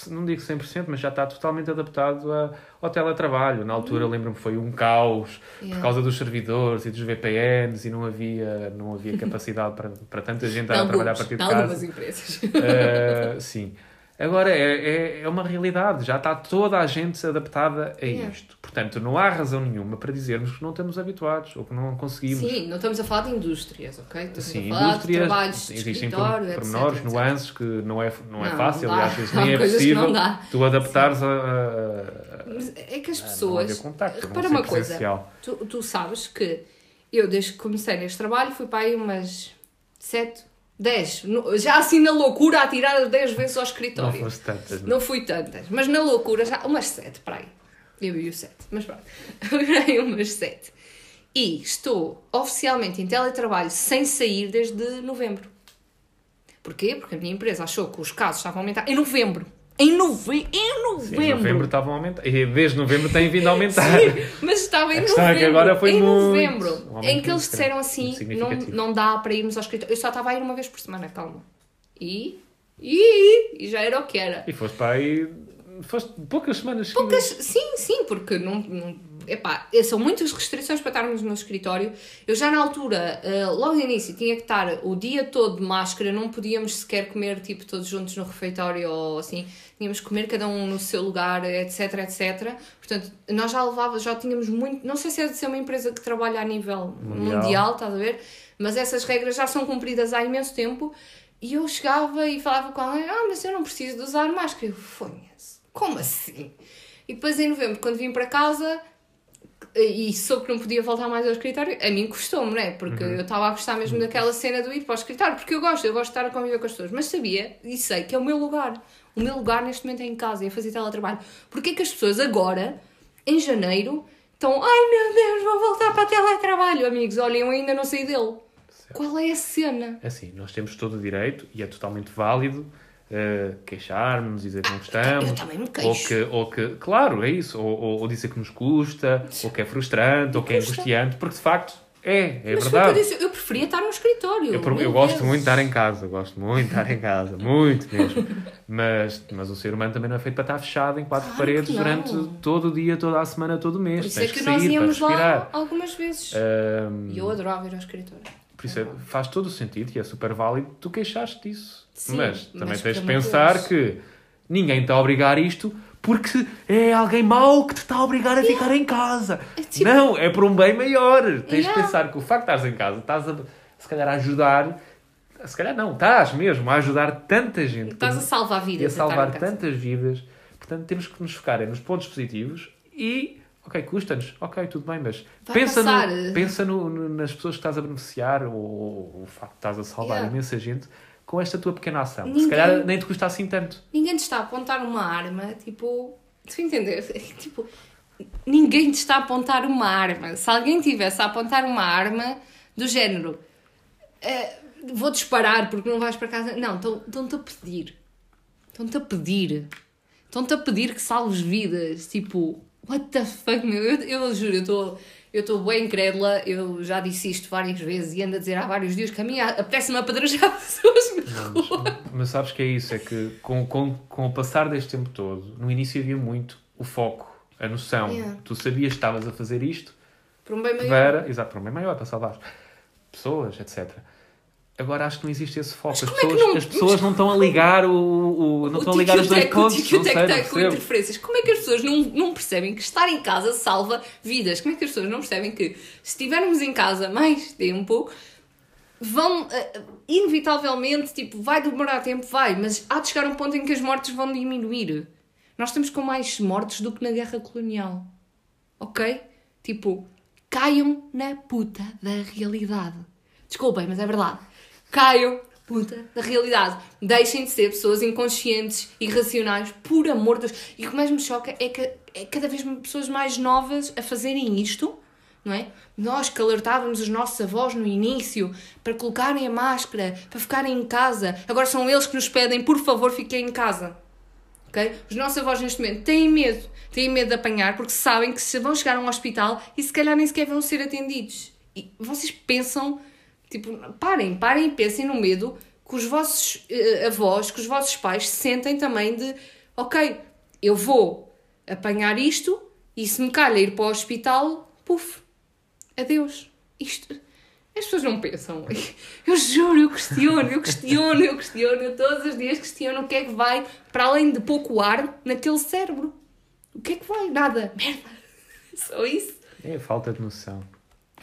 não digo 100%, mas já está totalmente adaptado a, ao teletrabalho. Na altura, uhum. lembro-me, foi um caos yeah. por causa dos servidores e dos VPNs e não havia, não havia capacidade para, para tanta gente a trabalhar a partir de casa. Algumas empresas. Uh, sim. Agora é, é, é, uma realidade, já está toda a gente adaptada a isto. Portanto, não há razão nenhuma para dizermos que não estamos habituados ou que não conseguimos. Sim, não estamos a falar de indústrias, ok? Estamos Sim, a falar indústrias, de trabalhos de existem pormenores, etc, nuances que não é, não, não é fácil não vezes nem é possível tu adaptares a, a, É que as pessoas. Contacto, repara uma coisa, tu, tu sabes que eu, desde que comecei neste trabalho, fui para aí umas sete 10. Já assim na loucura a tirar 10 vezes ao escritório. Não foste tantas. Não, não fui tantas. Mas na loucura já. Umas 7 para aí. Eu e o 7. Mas pronto. aí umas 7. E estou oficialmente em teletrabalho sem sair desde novembro. Porquê? Porque a minha empresa achou que os casos estavam a aumentar em novembro. Em, nove... em novembro! Sim, em novembro estavam a aumentar. E desde novembro tem vindo a aumentar. Sim, mas estava em A questão novembro. é que agora foi em muito- novembro. um Em que eles disseram assim: não, não dá para irmos ao escritório. Eu só estava a ir uma vez por semana, calma. E. E, e já era o que era. E foste para aí. Foste poucas semanas seguidas. Poucas, sim, sim, porque não, não epá, são muitas restrições para estarmos no escritório. Eu já na altura, eh, logo no início, tinha que estar o dia todo de máscara, não podíamos sequer comer tipo todos juntos no refeitório ou assim, tínhamos que comer cada um no seu lugar, etc, etc. Portanto, nós já levávamos, já tínhamos muito, não sei se é de ser uma empresa que trabalha a nível Mundial. mundial, estás a ver? Mas essas regras já são cumpridas há imenso tempo. E eu chegava e falava com alguém, ah, mas eu não preciso de usar máscara. Eu, fonha-se, como assim? E depois em novembro, quando vim para casa e soube que não podia voltar mais ao escritório, a mim custou-me, não é? Porque eu estava a gostar mesmo daquela cena do ir para o escritório, porque eu gosto, eu gosto de estar a conviver com as pessoas, mas sabia e sei que é o meu lugar. O meu lugar neste momento é em casa, é fazer teletrabalho. Porquê é que as pessoas agora, em janeiro, estão, ai meu Deus, vou voltar para teletrabalho, amigos, olhem, eu ainda não saí dele. Qual é a cena? É assim, nós temos todo o direito e é totalmente válido eh, queixar-nos, dizer que não gostamos. eu também me Ou queixo. que, ou que, claro, é isso. Ou, ou, ou dizer que nos custa, ou que é frustrante, ou que é angustiante, porque de facto é, é Mas eu verdade. eu preferia estar no escritório. Eu, eu gosto vezes. muito de estar em casa, gosto muito de estar em casa, muito mesmo. Mas, mas o ser humano também não é feito para estar fechado em quatro Claro paredes durante todo o dia, toda a semana, todo o mês. Por isso Tens é que, que, nós íamos lá algumas vezes. Ahm, E eu adorava ir ao escritório. Por isso é, faz todo o sentido e é super válido tu queixaste disso. Sim, mas também mas tens de pensar Deus. que ninguém está a obrigar isto porque é alguém mau que te está a obrigar a ficar em casa. É tipo- Não, é por um bem maior. Tens de pensar que o facto de estás em casa, estás a, se calhar a ajudar, se calhar não, estás mesmo a ajudar tanta gente. Estás a salvar e a vidas. salvar tantas vidas. Portanto, temos que nos focar nos pontos positivos e, ok, custa-nos, ok, tudo bem, mas Vai pensa, passar. no, pensa no- no- nas pessoas que estás a beneficiar ou, ou o facto de estás a salvar Yeah. imensa gente com esta tua pequena ação. Ninguém- Se calhar nem te custa assim tanto. Ninguém te está a apontar uma arma, tipo. Tu entendes? Tipo, ninguém te está a apontar uma arma. Se alguém tivesse a apontar uma arma do género, eh, vou disparar porque não vais para casa. Não, estão- estão-te a pedir. Estão-te a pedir. Estão-te a pedir que salves vidas. Tipo, what the fuck, meu? Eu, eu juro, eu estou. Eu estou bem incrédula, eu já disse isto várias vezes e ando a dizer há vários dias que a mim apetece-me apedrejar pessoas na rua. Mas sabes que é isso, é que com, com, com o passar deste tempo todo, no início havia muito o foco, a noção. Yeah. Tu sabias que estavas a fazer isto Por um bem maior. para, exato, para um bem maior, para salvar pessoas, etc. Agora acho que não existe esse foco. As é pessoas, não- as pessoas não estão a ligar o, o- não estão a ligar os dois o pontos. Não tac com interferências. Como é que as pessoas não, não percebem que estar em casa salva vidas? Como é que as pessoas não percebem que se estivermos em casa mais tempo, vão eh, inevitavelmente, tipo, vai demorar tempo, vai, mas há de chegar um ponto em que as mortes vão diminuir. Nós estamos com mais mortes do que na guerra colonial. Ok? Tipo, caiam na puta da realidade. Desculpem, mas é verdade. Caiam puta da realidade. Deixem de ser pessoas inconscientes, irracionais, por amor de Deus. E o que mais me choca é que é cada vez pessoas mais novas a fazerem isto, não é? Nós que alertávamos os nossos avós no início para colocarem a máscara, para ficarem em casa. Agora são eles que nos pedem, por favor, fiquem em casa. ok? Os nossos avós neste momento têm medo, têm medo de apanhar porque sabem que se vão chegar a um hospital e se calhar nem sequer vão ser atendidos. E vocês pensam, tipo, parem, parem e pensem no medo que os vossos eh, avós, que os vossos pais sentem também de, ok, eu vou apanhar isto e se me calha ir para o hospital, puf, adeus. Isto. As pessoas não pensam. Eu juro, eu questiono, eu questiono, eu questiono, eu todos os dias questiono o que é que vai, para além de pouco ar, naquele cérebro. O que é que vai? Nada. Merda. Só isso. É falta de noção.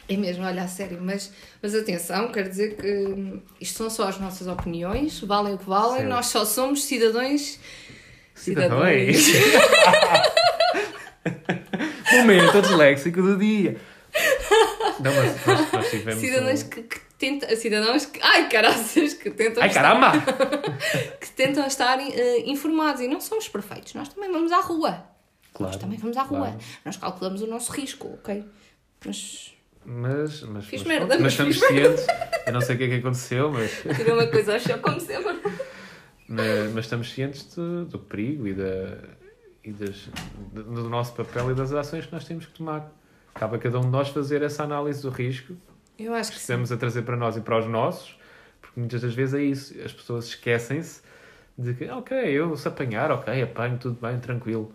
É mesmo, olha, a sério, mas, mas atenção, quero dizer que hum, isto são só as nossas opiniões, valem o que valem, nós só somos cidadãos. Cidadãos. Momento disléxico do dia. Não, mas nós, nós tivemos. Cidadãos um- que, que tentam. Cidadãos que. Ai, caraças, que tentam. Ai caramba! que tentam estar eh, informados e não somos perfeitos. Nós também vamos à rua. Claro, Nós também vamos à rua. claro. Nós calculamos o nosso risco, ok? Mas Mas, mas, Fiz mas, merda, pronto, mas estamos cientes. Eu não sei o que é que aconteceu, mas, Tirei uma coisa ao chão, como sempre. mas, mas estamos cientes do, do perigo e, da, e das, do, nosso papel e das ações que nós temos que tomar. Cabe a cada um de nós fazer essa análise do risco Eu acho que que sim. estamos a trazer para nós e para os nossos, porque muitas das vezes é isso. As pessoas esquecem-se de que, ok, eu se apanhar, ok, apanho, tudo bem, tranquilo.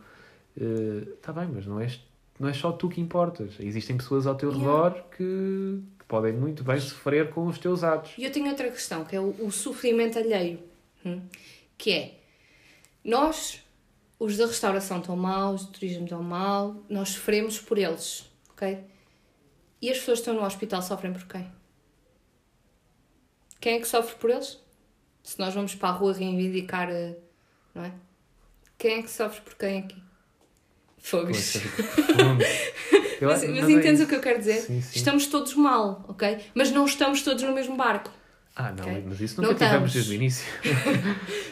Está bem, mas não és, não és só tu que importas. Existem pessoas ao teu Yeah. redor que, que podem muito bem sofrer com os teus atos. E eu tenho outra questão, que é o, o sofrimento alheio. hum? Que é, nós, os da restauração estão mal, os do turismo estão mal, nós sofremos por eles, ok? E as pessoas que estão no hospital sofrem por quem? Quem é que sofre por eles? Se nós vamos para a rua reivindicar, eh, não é? Quem é que sofre por quem aqui? Fogos. Eu- Mas, mas é entendes isso. o que eu quero dizer? Sim, sim. Estamos todos mal, ok? Mas não estamos todos no mesmo barco. Ah, não, Ok. mas isso Não nunca tivemos estamos. desde o início.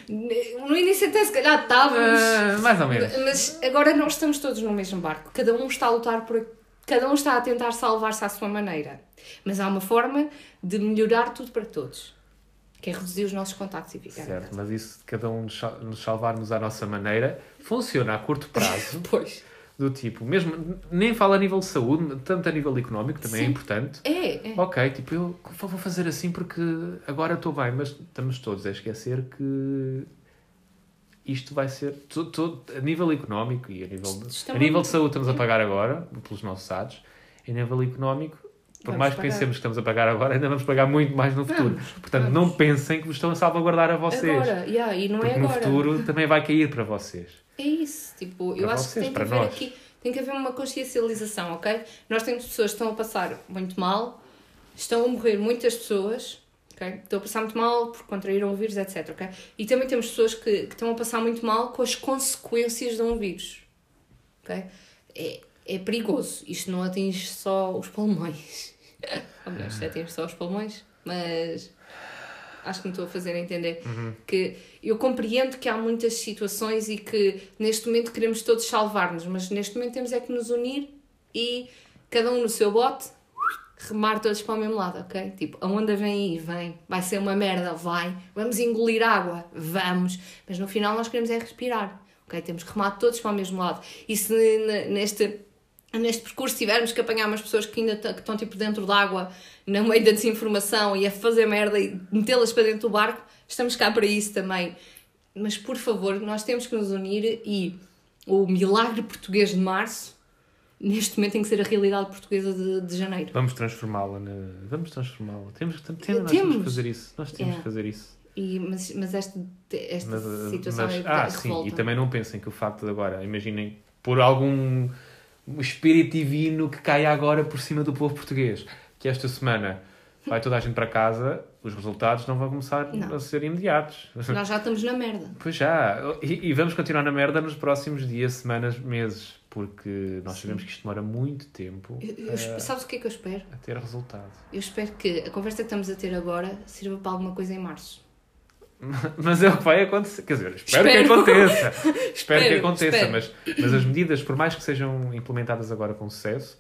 No início até se calhar estávamos. Ah, mais ou menos. Mas agora não estamos todos no mesmo barco. Cada um está a lutar por. Cada um está a tentar salvar-se à sua maneira. Mas há uma forma de melhorar tudo para todos. Que é reduzir os nossos contactos e ficar. Certo, mas isso de cada um nos sal- nos salvarmos à nossa maneira funciona a curto prazo. Pois. do tipo, mesmo, nem falo a nível de saúde, tanto a nível económico também é Sim. importante. É, é. Ok, tipo, eu vou fazer assim porque agora estou bem, mas estamos todos a esquecer que isto vai ser to- to- a nível económico e a nível de, Está a nível de saúde estamos a pagar agora pelos nossos atos, a nível económico, por Vamos mais que pagar. pensemos que estamos a pagar agora, ainda vamos pagar muito mais no futuro. Vamos, Portanto, vamos. não pensem que vos estão a salvaguardar a vocês. Agora, yeah, e não porque é no agora. futuro também vai cair para vocês. É isso, tipo, eu Para acho vocês, que tem que haver nós. aqui, tem que haver uma consciencialização, ok? Nós temos pessoas que estão a passar muito mal, estão a morrer muitas pessoas, ok? Estão a passar muito mal porque contraíram o vírus, etc, ok? E também temos pessoas que, que estão a passar muito mal com as consequências de um vírus, ok? É, é perigoso, isto não atinge só os pulmões. Ou melhor, atinge só os pulmões, mas acho que me estou a fazer entender que eu compreendo que há muitas situações e que neste momento queremos todos salvar-nos, mas neste momento temos é que nos unir e cada um no seu bote remar todos para o mesmo lado, ok? Tipo, a onda vem aí, vem, vai ser uma merda, vai, vamos engolir água, vamos, mas no final nós queremos é respirar, ok? Temos que remar todos para o mesmo lado. E se neste neste percurso tivermos que apanhar umas pessoas que ainda que estão tipo dentro d'água, no meio da desinformação e a fazer merda e metê-las para dentro do barco, estamos cá para isso também. Mas por favor, nós temos que nos unir e o milagre português de março, neste momento tem que ser a realidade portuguesa de, de janeiro. Vamos transformá-la. Na... Vamos transformá-la. Temos, temos, Temos. que fazer isso. Nós temos Yeah. que fazer isso. E, mas, mas esta, esta Mas, situação mas- é ah, de sim. revolta. E também não pensem que o facto de agora, imaginem, por algum espírito divino que caia agora por cima do povo português, que esta semana vai toda a gente para casa, os resultados não vão começar Não. a ser imediatos. Nós já estamos na merda. Pois já. E, e vamos continuar na merda nos próximos dias, semanas, meses. Porque nós Sim. sabemos que isto demora muito tempo Eu- eu- a- sabes o que é que eu espero? a ter resultado. Eu espero que a conversa que estamos a ter agora sirva para alguma coisa em março. Mas é o que vai acontecer. Quer dizer, espero, Espero. que aconteça. espero, Espero, que aconteça. espero. Mas, mas as medidas, por mais que sejam implementadas agora com sucesso,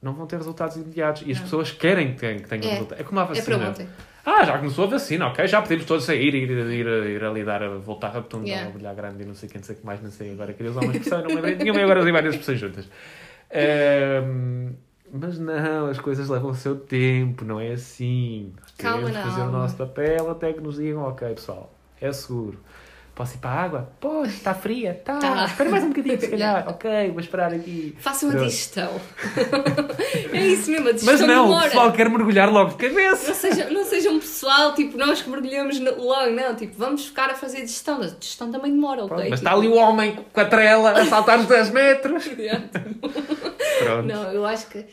não vão ter resultados imediatos. E as Não. pessoas querem que tenham, que tenham É. resultados. É como a É vacina. ontem. ah, já começou a vacina, ok? Já podemos todos sair e ir, ir, ir, ali dar, a voltar a rotunda, Yeah. a olhar grande e não sei quem, não sei o que mais, não sei agora. Queria usar uma expressão, não lembrei. Tinha agora ali várias expressões juntas. Ahm, mas não, as coisas levam o seu tempo, não é assim. Calma Temos que fazer o nosso papel até que nos digam, ok, pessoal, é seguro. Posso ir para a água? Pois, está fria, está. Tá. Espera mais um bocadinho, se calhar. ok, vou esperar aqui. Façam a Pronto. digestão. é isso mesmo, a digestão Mas não, o demora. pessoal quer mergulhar logo de cabeça. Não seja, não um pessoal, tipo, nós que mergulhamos logo, não. Tipo, vamos ficar a fazer digestão. A digestão também demora, ok? Pronto, mas Tipo, está ali o homem com a trela a saltar os 10 metros. Pronto. Não, eu acho que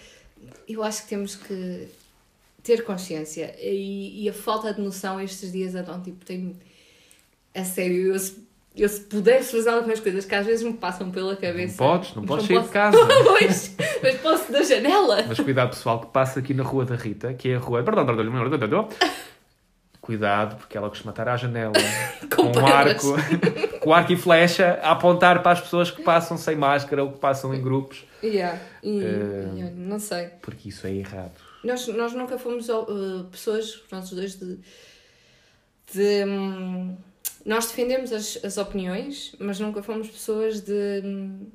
eu acho que temos que ter consciência e, e a falta de noção estes dias então tipo tem a sério eu se, eu se pudesse fazer algumas coisas que às vezes me passam pela Não cabeça podes, não mas podes sair de casa. pois, mas posso da janela Mas cuidado pessoal que passa aqui na Rua da Rita, que é a rua... cuidado, porque ela costuma estar à janela Com com um arco, com arco e flecha a apontar para as pessoas que passam sem máscara ou que passam em grupos, Yeah. E, Eh, e não sei. porque isso é errado. Nós, nós nunca fomos uh, pessoas, nós dois, de. de hum, nós defendemos as, as opiniões, mas nunca fomos pessoas de hum,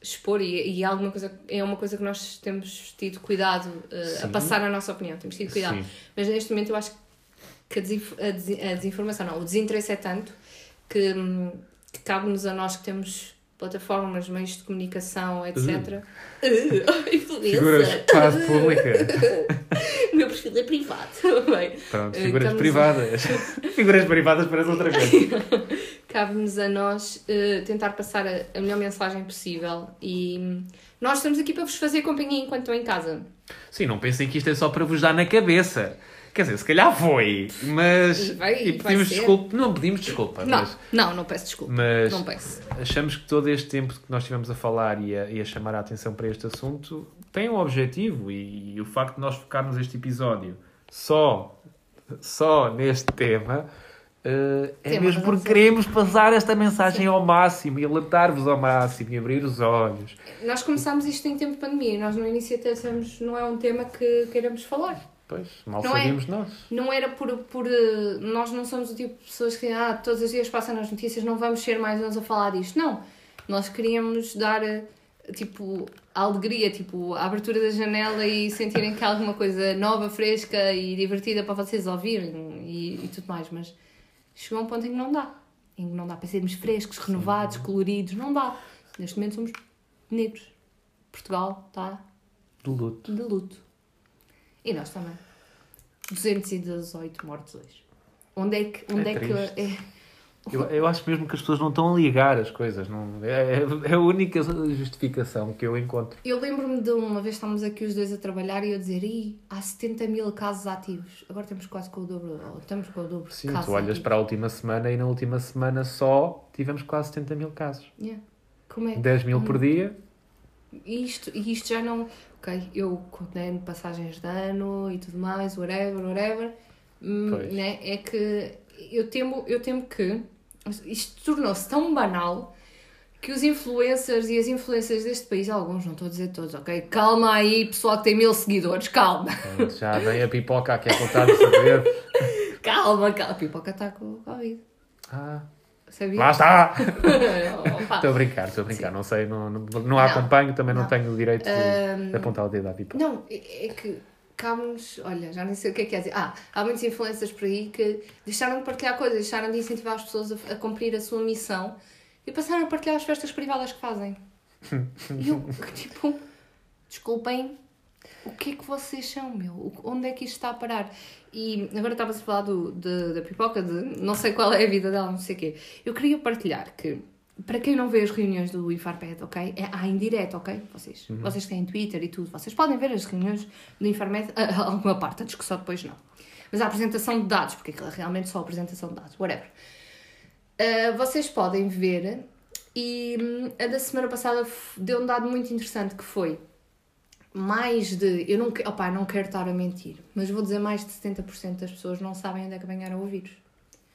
expor, e, e alguma coisa, é uma coisa que nós temos tido cuidado uh, a passar a nossa opinião, temos tido cuidado. Sim. Mas neste momento eu acho que a, desinf a, des- a desinformação, não, o desinteresse é tanto que, que cabe-nos a nós que temos plataformas, meios de comunicação, etc. Uh, influencer. Figuras quase públicas. O meu perfil é privado. Bem, Pronto, Eh, figuras privadas. figuras privadas parece outra coisa. cabe-nos a nós eh, tentar passar a, a melhor mensagem possível e nós estamos aqui para vos fazer companhia enquanto estão em casa. Sim, não pensem que isto é só para vos dar na cabeça. Quer dizer, se calhar foi, mas. E vai- e vai pedimos desculpa. Não pedimos desculpa, Não, mas. não, não peço desculpa. Mas Não peço. achamos que todo este tempo que nós estivemos a falar e a, e a chamar a atenção para este assunto tem um objetivo e, o facto de nós focarmos este episódio só, só neste tema eh, é uma mesmo porque queremos passar esta mensagem ao máximo e alertar-vos ao máximo e abrir os olhos. Nós começámos isto em tempo de pandemia e nós no início até dissemos não é um tema que queiramos falar. Pois, mal Não é? sabíamos nós. Não era por, por. eh, Nós não somos o tipo de pessoas que ah, todos os dias passam nas notícias, não vamos ser mais uns a falar disto. Não. Nós queríamos dar eh, tipo a alegria, tipo a abertura da janela e sentirem que há alguma coisa nova, fresca e divertida para vocês ouvirem e, e tudo mais. Mas chegou a um ponto em que não dá. Em que não dá para sermos frescos, renovados, coloridos. Não dá. Neste momento somos negros. Portugal está Do luto. de luto. E nós também. 218 mortos hoje. Onde é que. Onde É é, que. É, Eu, eu acho mesmo que as pessoas não estão a ligar as coisas. Não, é, é a única justificação que eu encontro. Eu lembro-me de uma vez estávamos aqui os dois a trabalhar e eu dizer: Ih, há 70 mil casos ativos. Agora temos quase com o dobro. Estamos com o dobro. Sim, casos tu olhas ativos. para a última semana e na última semana só tivemos quase 70 mil casos. Yeah. Como é que. 10 mil por dia. E isto, e isto já não. Ok, eu condeno passagens de ano e tudo mais, whatever, whatever. Hum, Pois. né? É que eu temo, eu temo que isto tornou-se tão banal que os influencers e as influências deste país, alguns, não estou a dizer todos, ok? Calma aí, pessoal que tem mil seguidores, calma. Já vem a pipoca aqui a contar de saber. Calma, calma. A pipoca está com o Covid. Ah, Sabia? lá está! Estou a brincar, estou a brincar. Não sei, não, não, não a acompanho, também não, não. tenho o direito de, Ahm, de apontar o dedo à pipoca. Não, é é que cabe-nos, olha, já nem sei o que é que quer dizer. Ah, há muitas influências por aí que deixaram de partilhar coisas, deixaram de incentivar as pessoas a, a cumprir a sua missão e passaram a partilhar as festas privadas que fazem. E eu, tipo, desculpem, o que é que vocês são, meu? Onde é que isto está a parar? E agora estava-se a falar do, de- da pipoca, de não sei qual é a vida dela, não sei o quê. Eu queria partilhar que, para quem não vê as reuniões do Infarped, ok? É há em direto, ok? Vocês, vocês que têm Twitter e tudo, vocês podem ver as reuniões do Infarmed, alguma parte, a discussão depois não. Mas a apresentação de dados, porque aquilo é realmente só a apresentação de dados, whatever. Uh, vocês podem ver e hum, a da semana passada deu um dado muito interessante que foi mais de, eu não, opá, não quero estar a mentir, mas vou dizer mais de 70% das pessoas não sabem onde é que ganharam o vírus.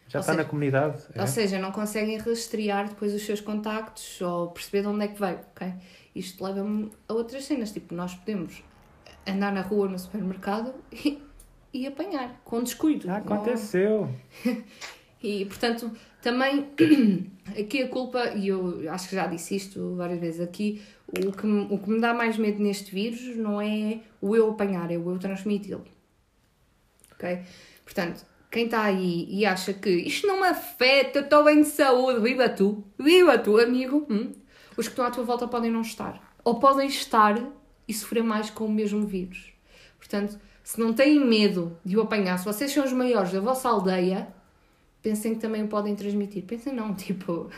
Já ou está seja- na comunidade? é? Ou seja, não conseguem rastrear depois os seus contactos ou perceber de onde é que veio, ok? Isto leva-me a outras cenas, tipo, nós podemos andar na rua no supermercado e, e apanhar, com descuido. Já Não- aconteceu. e, portanto, também aqui a culpa, e eu acho que já disse isto várias vezes aqui, o que, o que me dá mais medo neste vírus não é o eu apanhar, é o eu transmiti-lo. Ok? Portanto, quem está aí e acha que isto não me afeta, eu estou bem de saúde, viva tu, viva tu, amigo. Hum? Os que estão à tua volta podem não estar. Ou podem estar e sofrer mais com o mesmo vírus. Portanto, se não têm medo de o apanhar, se vocês são os maiores da vossa aldeia, pensem que também o podem transmitir. Pensem não, tipo,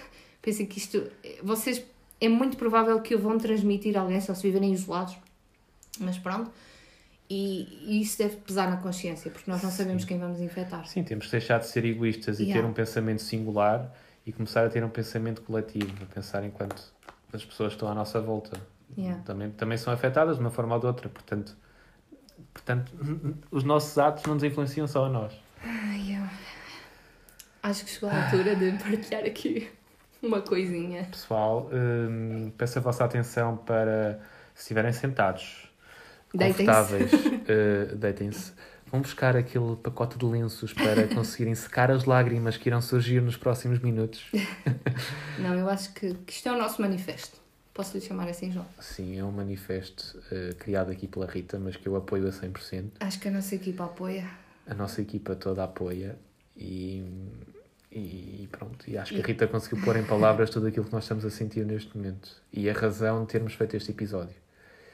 pensem que isto. Vocês. É muito provável que o vão transmitir a alguém se eles viverem isolados. Mas pronto. E, e isso deve pesar na consciência, porque nós não sabemos quem vamos infectar. Sim, temos que deixar de ser egoístas e Yeah. ter um pensamento singular e começar a ter um pensamento coletivo, a pensar enquanto as pessoas estão à nossa volta Yeah. também, também são afetadas de uma forma ou de outra. Portanto, portanto, os nossos atos não nos influenciam só a nós. Ai, eu- acho que chegou a altura de partilhar aqui uma coisinha. Pessoal, hum, peço a vossa atenção para, se estiverem sentados, Deitem-se. confortáveis, eh, deitem-se. Vão buscar aquele pacote de lenços para conseguirem secar as lágrimas que irão surgir nos próximos minutos. Não, eu acho que, que isto é o nosso manifesto. Posso lhe chamar assim, João? Sim, é um manifesto eh, criado aqui pela Rita, mas que eu apoio a 100%. Acho que a nossa equipa apoia. A nossa equipa toda apoia e, e pronto. E acho que a Rita conseguiu pôr em palavras tudo aquilo que nós estamos a sentir neste momento. E a razão de termos feito este episódio.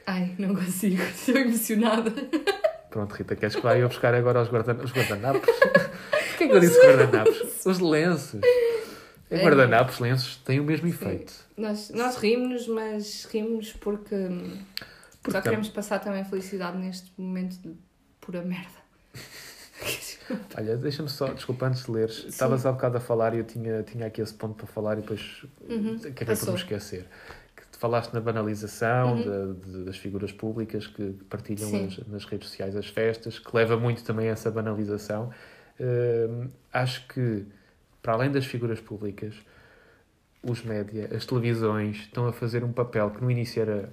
Ai, não consigo. Estou emocionada. Pronto, Rita, queres que vá eu buscar agora os, guardan os guardanapos? Porquê que eu disse guardanapos? Os lenços. É É. guardanapos, lenços, têm o mesmo efeito. Nós, nós rimos, mas rimos porque, Porque só queremos passar também felicidade neste momento de pura merda. Olha, deixa-me só, desculpa, antes de leres, estavas há bocado a falar e eu tinha, tinha aqui esse ponto para falar e depois Uhum, acabei por me esquecer. Que falaste na banalização Uhum. da- de- das figuras públicas que partilham as- nas redes sociais as festas, que leva muito também a essa banalização. Hum, acho que, para além das figuras públicas, os média, as televisões, estão a fazer um papel que no início era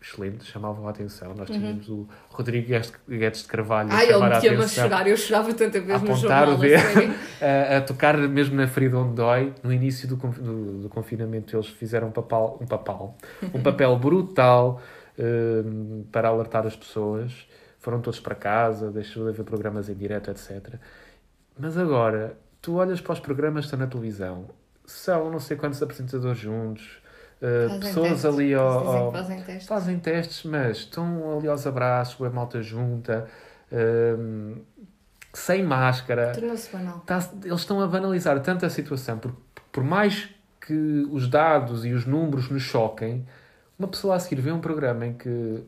excelente, chamavam a atenção. Nós tínhamos o Rodrigo Guedes- de Carvalho a Uhum. Ai, ele chamar a a atenção chorar. Eu chorava tanta vez no apontar jornal. o a dedo. a, a tocar mesmo na ferida onde dói. No início do, do, do confinamento, eles fizeram um papel, um papel, um papel brutal hum, para alertar as pessoas. Foram todos para casa, deixou de haver programas em direto, etc. Mas agora, tu olhas para os programas que estão na televisão, são não sei quantos apresentadores juntos, uh, pessoas testes. ali ao, ao- fazem testes. fazem testes, mas estão ali aos abraços, a malta junta, hum, sem máscara. Tornou-se banal. Tá- eles estão a banalizar tanto a situação, por, por mais que os dados e os números nos choquem, uma pessoa a seguir vê um programa em que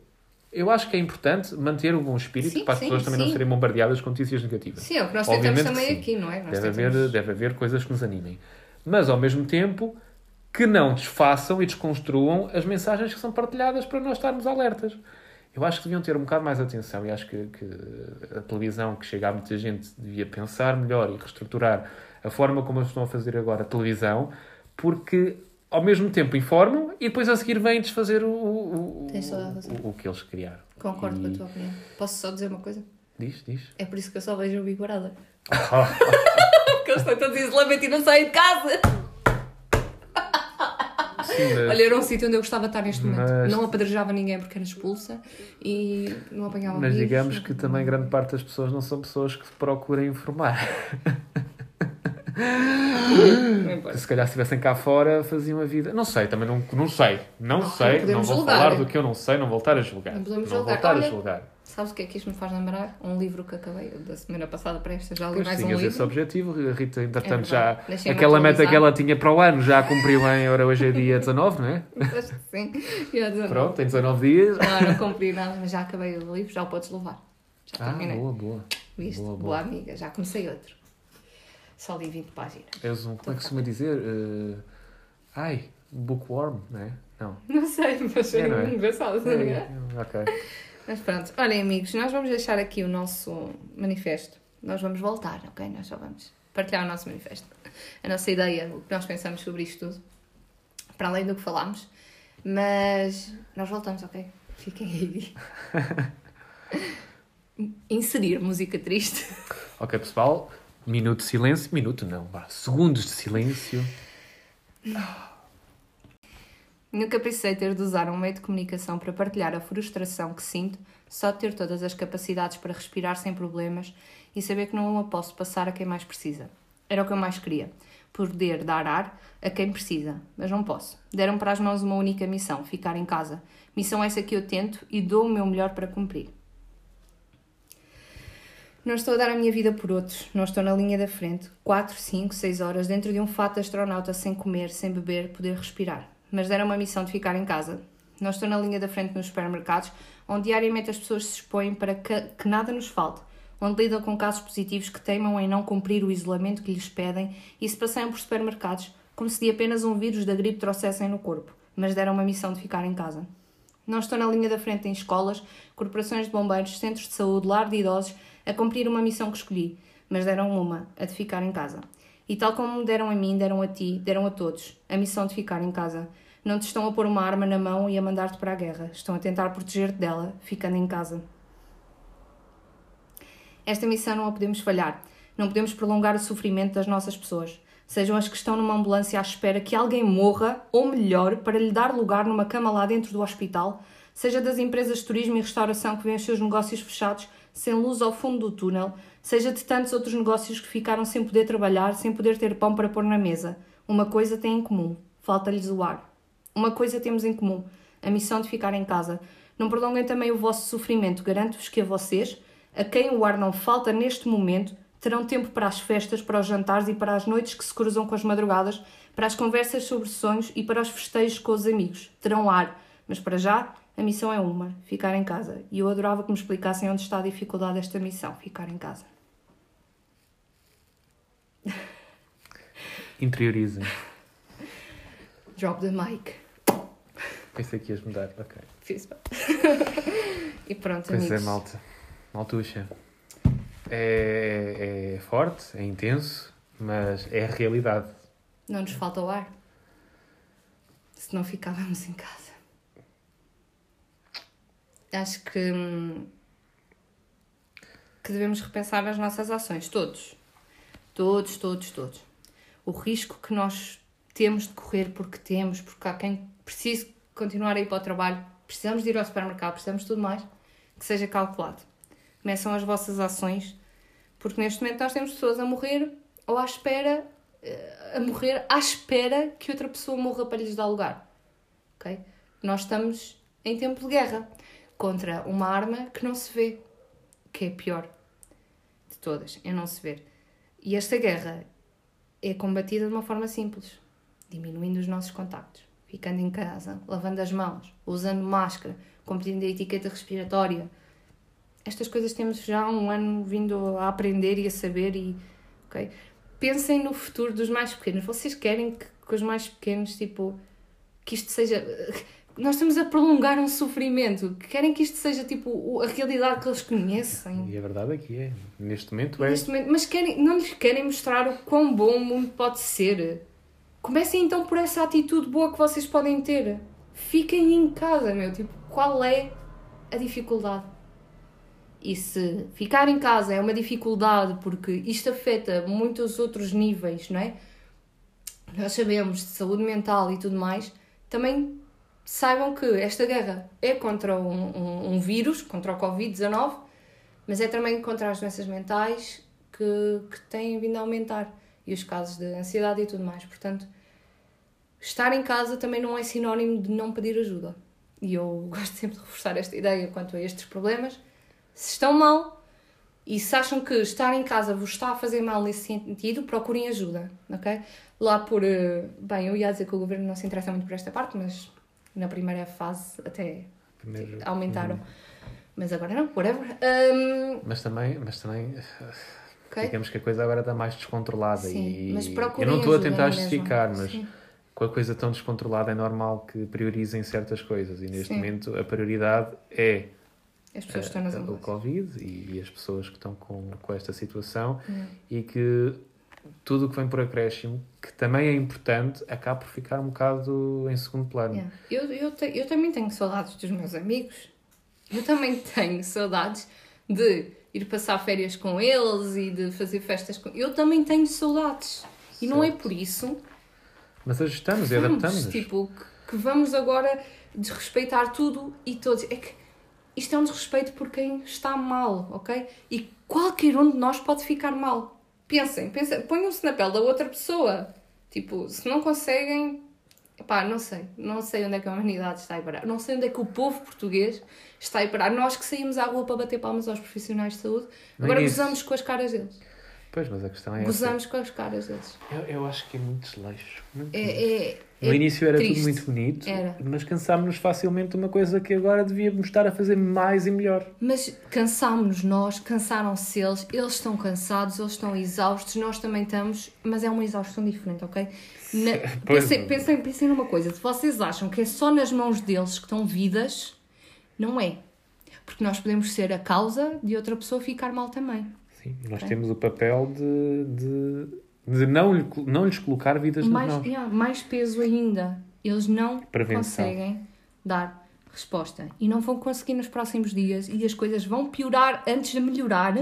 eu acho que é importante manter o bom espírito Sim, para as sim, pessoas também não sim. serem bombardeadas com notícias negativas. Sim, é o que nós Obviamente tentamos também aqui, não é? Nós Deve haver, tentamos- deve haver coisas que nos animem. Mas, ao mesmo tempo, que não desfaçam e desconstruam as mensagens que são partilhadas para nós estarmos alertas. Eu acho que deviam ter um bocado mais atenção e acho que, que a televisão que chega a muita gente devia pensar melhor e reestruturar a forma como eles estão a fazer agora a televisão, porque ao mesmo tempo informam e depois a seguir vêm desfazer o, o, o, o que eles criaram. Concordo E- com a tua opinião. Posso só dizer uma coisa? Diz, diz. É por isso que eu só vejo o Big Brother. Porque eles estão todos em isolamento e não saem de casa. Sim, mas- Olha, era um sítio onde eu gostava de estar neste momento. Mas- Não apedrejava ninguém porque era expulsa e não apanhava Mas vírus. digamos que também grande parte das pessoas não são pessoas que procurem informar. Se calhar se estivessem cá fora faziam a vida. Não sei, também não, não sei. Não, sei, não não, vou julgar. falar do que eu não sei, não voltar a julgar. Não podemos não julgar. voltar Olha, a julgar. Sabes o que é que isto me faz lembrar? Um livro que acabei da semana passada para esta. Já li Pois mais um tinhas livro. esse objetivo, a Rita, entretanto, É já. Aquela meta que ela tinha para o ano já cumpriu em. Ora, hoje é dia 19, não é? Acho que Sim. Pronto, tem 19 dias. Não, não cumpri nada, mas já acabei o livro, já o podes levar. Já Ah, terminei. boa, boa. Viste? boa, Boa, boa. amiga, já comecei outro. Só li 20 páginas. És um. Como é que se costuma dizer? Eh, ai, bookworm, não é? Não. Não sei, mas É, é, não é? engraçado. não é? É, ok. Mas pronto, olhem amigos, nós vamos deixar aqui o nosso manifesto. Nós vamos voltar, ok? Nós só vamos partilhar o nosso manifesto. A nossa ideia, o que nós pensamos sobre isto tudo. Para além do que falámos. Mas nós voltamos, ok? Fiquem aí. Inserir música triste. Ok, pessoal. Minuto de silêncio. Minuto não. Segundos de silêncio. Nunca precisei ter de usar um meio de comunicação para partilhar a frustração que sinto só de ter todas as capacidades para respirar sem problemas e saber que não a posso passar a quem mais precisa. Era o que eu mais queria. Poder dar ar a quem precisa, mas não posso. Deram para as mãos uma única missão: ficar em casa. Missão essa que eu tento e dou o meu melhor para cumprir. Não estou a dar a minha vida por outros, não estou na linha da frente, 4, 5, 6 horas dentro de um fato de astronauta sem comer, sem beber, poder respirar. Mas deram uma missão de ficar em casa. Não estou na linha da frente nos supermercados, onde diariamente as pessoas se expõem para que, que nada nos falte, onde lidam com casos positivos que teimam em não cumprir o isolamento que lhes pedem e se passeiam por supermercados como se de apenas um vírus da gripe trouxessem no corpo, mas deram uma missão de ficar em casa. Não estou na linha da frente em escolas, corporações de bombeiros, centros de saúde, lar de idosos, a cumprir uma missão que escolhi, mas deram uma, a de ficar em casa. E tal como deram a mim, deram a ti, deram a todos a missão de ficar em casa. Não te estão a pôr uma arma na mão e a mandar-te para a guerra. Estão a tentar proteger-te dela, ficando em casa. Esta missão não a podemos falhar. Não podemos prolongar o sofrimento das nossas pessoas. Sejam as que estão numa ambulância à espera que alguém morra, ou melhor, para lhe dar lugar numa cama lá dentro do hospital, seja das empresas de turismo e restauração que vêem os seus negócios fechados, sem luz ao fundo do túnel, seja de tantos outros negócios que ficaram sem poder trabalhar, sem poder ter pão para pôr na mesa. Uma coisa têm em comum: falta-lhes o ar. Uma coisa temos em comum: a missão de ficar em casa. Não prolonguem também o vosso sofrimento. Garanto-vos que a vocês, a quem o ar não falta neste momento, terão tempo para as festas, para os jantares e para as noites que se cruzam com as madrugadas, para as conversas sobre sonhos e para os festejos com os amigos. Terão ar, mas para já a missão é uma: ficar em casa. E eu adorava que me explicassem onde está a dificuldade desta missão: ficar em casa. Interiorizem. Drop the mic. Pensei que ias mudar, ok. Fiz bem. e pronto, Pois amigos. é, malta. Maltuxa. É, é forte, é intenso, mas é a realidade. Não nos falta o ar. Se não ficávamos em casa. Acho que, hum, que devemos repensar as nossas ações, todos. Todos, todos, todos. O risco que nós temos de correr porque temos, porque há quem precise continuar a ir para o trabalho, precisamos de ir ao supermercado, precisamos de tudo mais, que seja calculado. Começam as vossas ações, porque neste momento nós temos pessoas a morrer ou à espera eh, a morrer à espera que outra pessoa morra para lhes dar lugar. ok? Nós estamos em tempo de guerra contra uma arma que não se vê, que é a pior de todas, é não se ver. E esta guerra é combatida de uma forma simples, diminuindo os nossos contactos, ficando em casa, lavando as mãos, usando máscara, cumprindo a etiqueta respiratória. Estas coisas temos já há um ano vindo a aprender e a saber e, ok? pensem no futuro dos mais pequenos. Vocês querem que, que os mais pequenos, tipo, que isto seja. Nós estamos a prolongar um sofrimento. Querem que isto seja, tipo, a realidade que eles conhecem. E a verdade é que é. Neste momento é. Neste momento, mas querem, não lhes querem mostrar o quão bom o mundo pode ser. Comecem então por essa atitude boa que vocês podem ter. Fiquem em casa, meu. Tipo, qual é a dificuldade? E se ficar em casa é uma dificuldade porque isto afeta muitos outros níveis, não é? Nós sabemos de saúde mental e tudo mais, também saibam que esta guerra é contra um, um, um vírus, contra o Covid-19, mas é também contra as doenças mentais que, que têm vindo a aumentar e os casos de ansiedade e tudo mais. Portanto, estar em casa também não é sinónimo de não pedir ajuda. E eu gosto sempre de reforçar esta ideia quanto a estes problemas. Se estão mal e se acham que estar em casa vos está a fazer mal nesse sentido, procurem ajuda, ok? Lá por. eh, Bem, eu ia dizer que o governo não se interessa muito por esta parte, mas na primeira fase até Primeiro- aumentaram. Uhum. Mas agora não, whatever. Um, Mas também, mas também ok? digamos que a coisa agora está mais descontrolada Sim, e mas eu não estou a tentar justificar, mas Sim. com a coisa tão descontrolada é normal que priorizem certas coisas e neste Sim. momento a prioridade é As pessoas estão nas eh, o ambulâncias. Covid e, e as pessoas que estão com, com esta situação Hum. e que tudo o que vem por acréscimo, que também é importante, acaba por ficar um bocado em segundo plano. Yeah. Eu, eu, te- eu também tenho saudades dos meus amigos. Eu também tenho saudades de ir passar férias com eles e de fazer festas com Eu também tenho saudades. E não é por isso Mas ajustamos e adaptamos. tipo, que, que vamos agora desrespeitar tudo e todos. É que isto é um desrespeito por quem está mal, ok? E qualquer um de nós pode ficar mal. Pensem, pensem ponham-se na pele da outra pessoa. Tipo, se não conseguem, pá, não sei. Não sei onde é que a humanidade está a ir parar. Não sei onde é que o povo português está a ir parar. Nós que saímos à rua para bater palmas aos profissionais de saúde, Nem agora isso. gozamos com as caras deles. Pois, mas a questão é essa. Gozamos com as caras deles. Eu, eu acho que é muito desleixo. Muito desleixo. É, é, No é início era triste. tudo muito bonito, Era. mas cansámos-nos facilmente de uma coisa que agora devíamos estar a fazer mais e melhor. Mas cansámos-nos nós, cansaram-se eles, eles estão cansados, eles estão exaustos, nós também estamos, mas é uma exaustão diferente, ok? Na- pensem, pensem, pensem numa coisa, se vocês acham que é só nas mãos deles que estão vidas, não é. Porque nós podemos ser a causa de outra pessoa ficar mal também. Sim, nós Ok. temos o papel de, de De não, lhe- não lhes colocar vidas nas mais, mãos. yeah, mais peso ainda. Eles não Prevenção. conseguem dar resposta. E não vão conseguir nos próximos dias. E as coisas vão piorar antes de melhorar.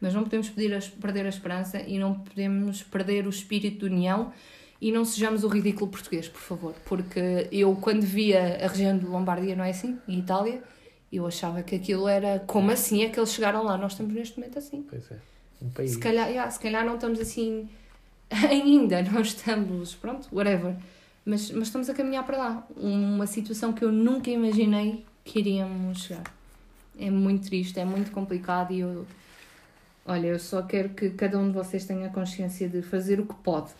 Mas não podemos perder a esperança e não podemos perder o espírito de união. E não sejamos o ridículo português, por favor. Porque eu, quando via a região de Lombardia, não é assim? Em Itália, eu achava que aquilo era. Como assim é que eles chegaram lá? Nós estamos neste momento assim. Pois é. Um país. Se calhar, yeah, se calhar não estamos assim ainda, não estamos, pronto, whatever. Mas, mas estamos a caminhar para lá. Uma situação que eu nunca imaginei que iríamos chegar. É muito triste, é muito complicado e eu. Olha, eu só quero que cada um de vocês tenha consciência de fazer o que pode.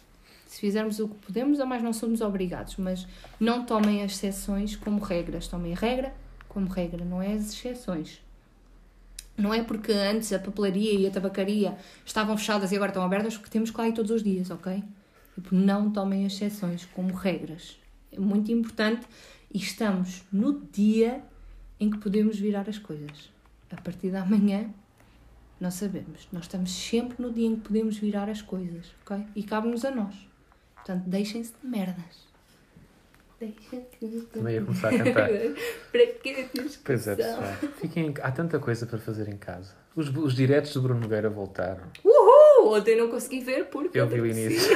Se fizermos o que podemos, a mais não somos obrigados, mas não tomem as exceções como regras. Tomem a regra como regra, não é as exceções. Não é porque antes a papelaria e a tabacaria estavam fechadas e agora estão abertas que temos que lá ir todos os dias, ok? Tipo, não tomem exceções como regras. É muito importante e estamos no dia em que podemos virar as coisas. A partir da manhã, não sabemos. Nós estamos sempre no dia em que podemos virar as coisas, ok? E cabe-nos a nós. Portanto, deixem-se de merdas. Também ia começar a cantar. Para que discussão? Pois é, pessoal. Fiquem em... Há tanta coisa para fazer em casa. Os, os diretos do Bruno Nogueira voltaram. Uhul! Ontem não consegui ver porque. Eu vi o início.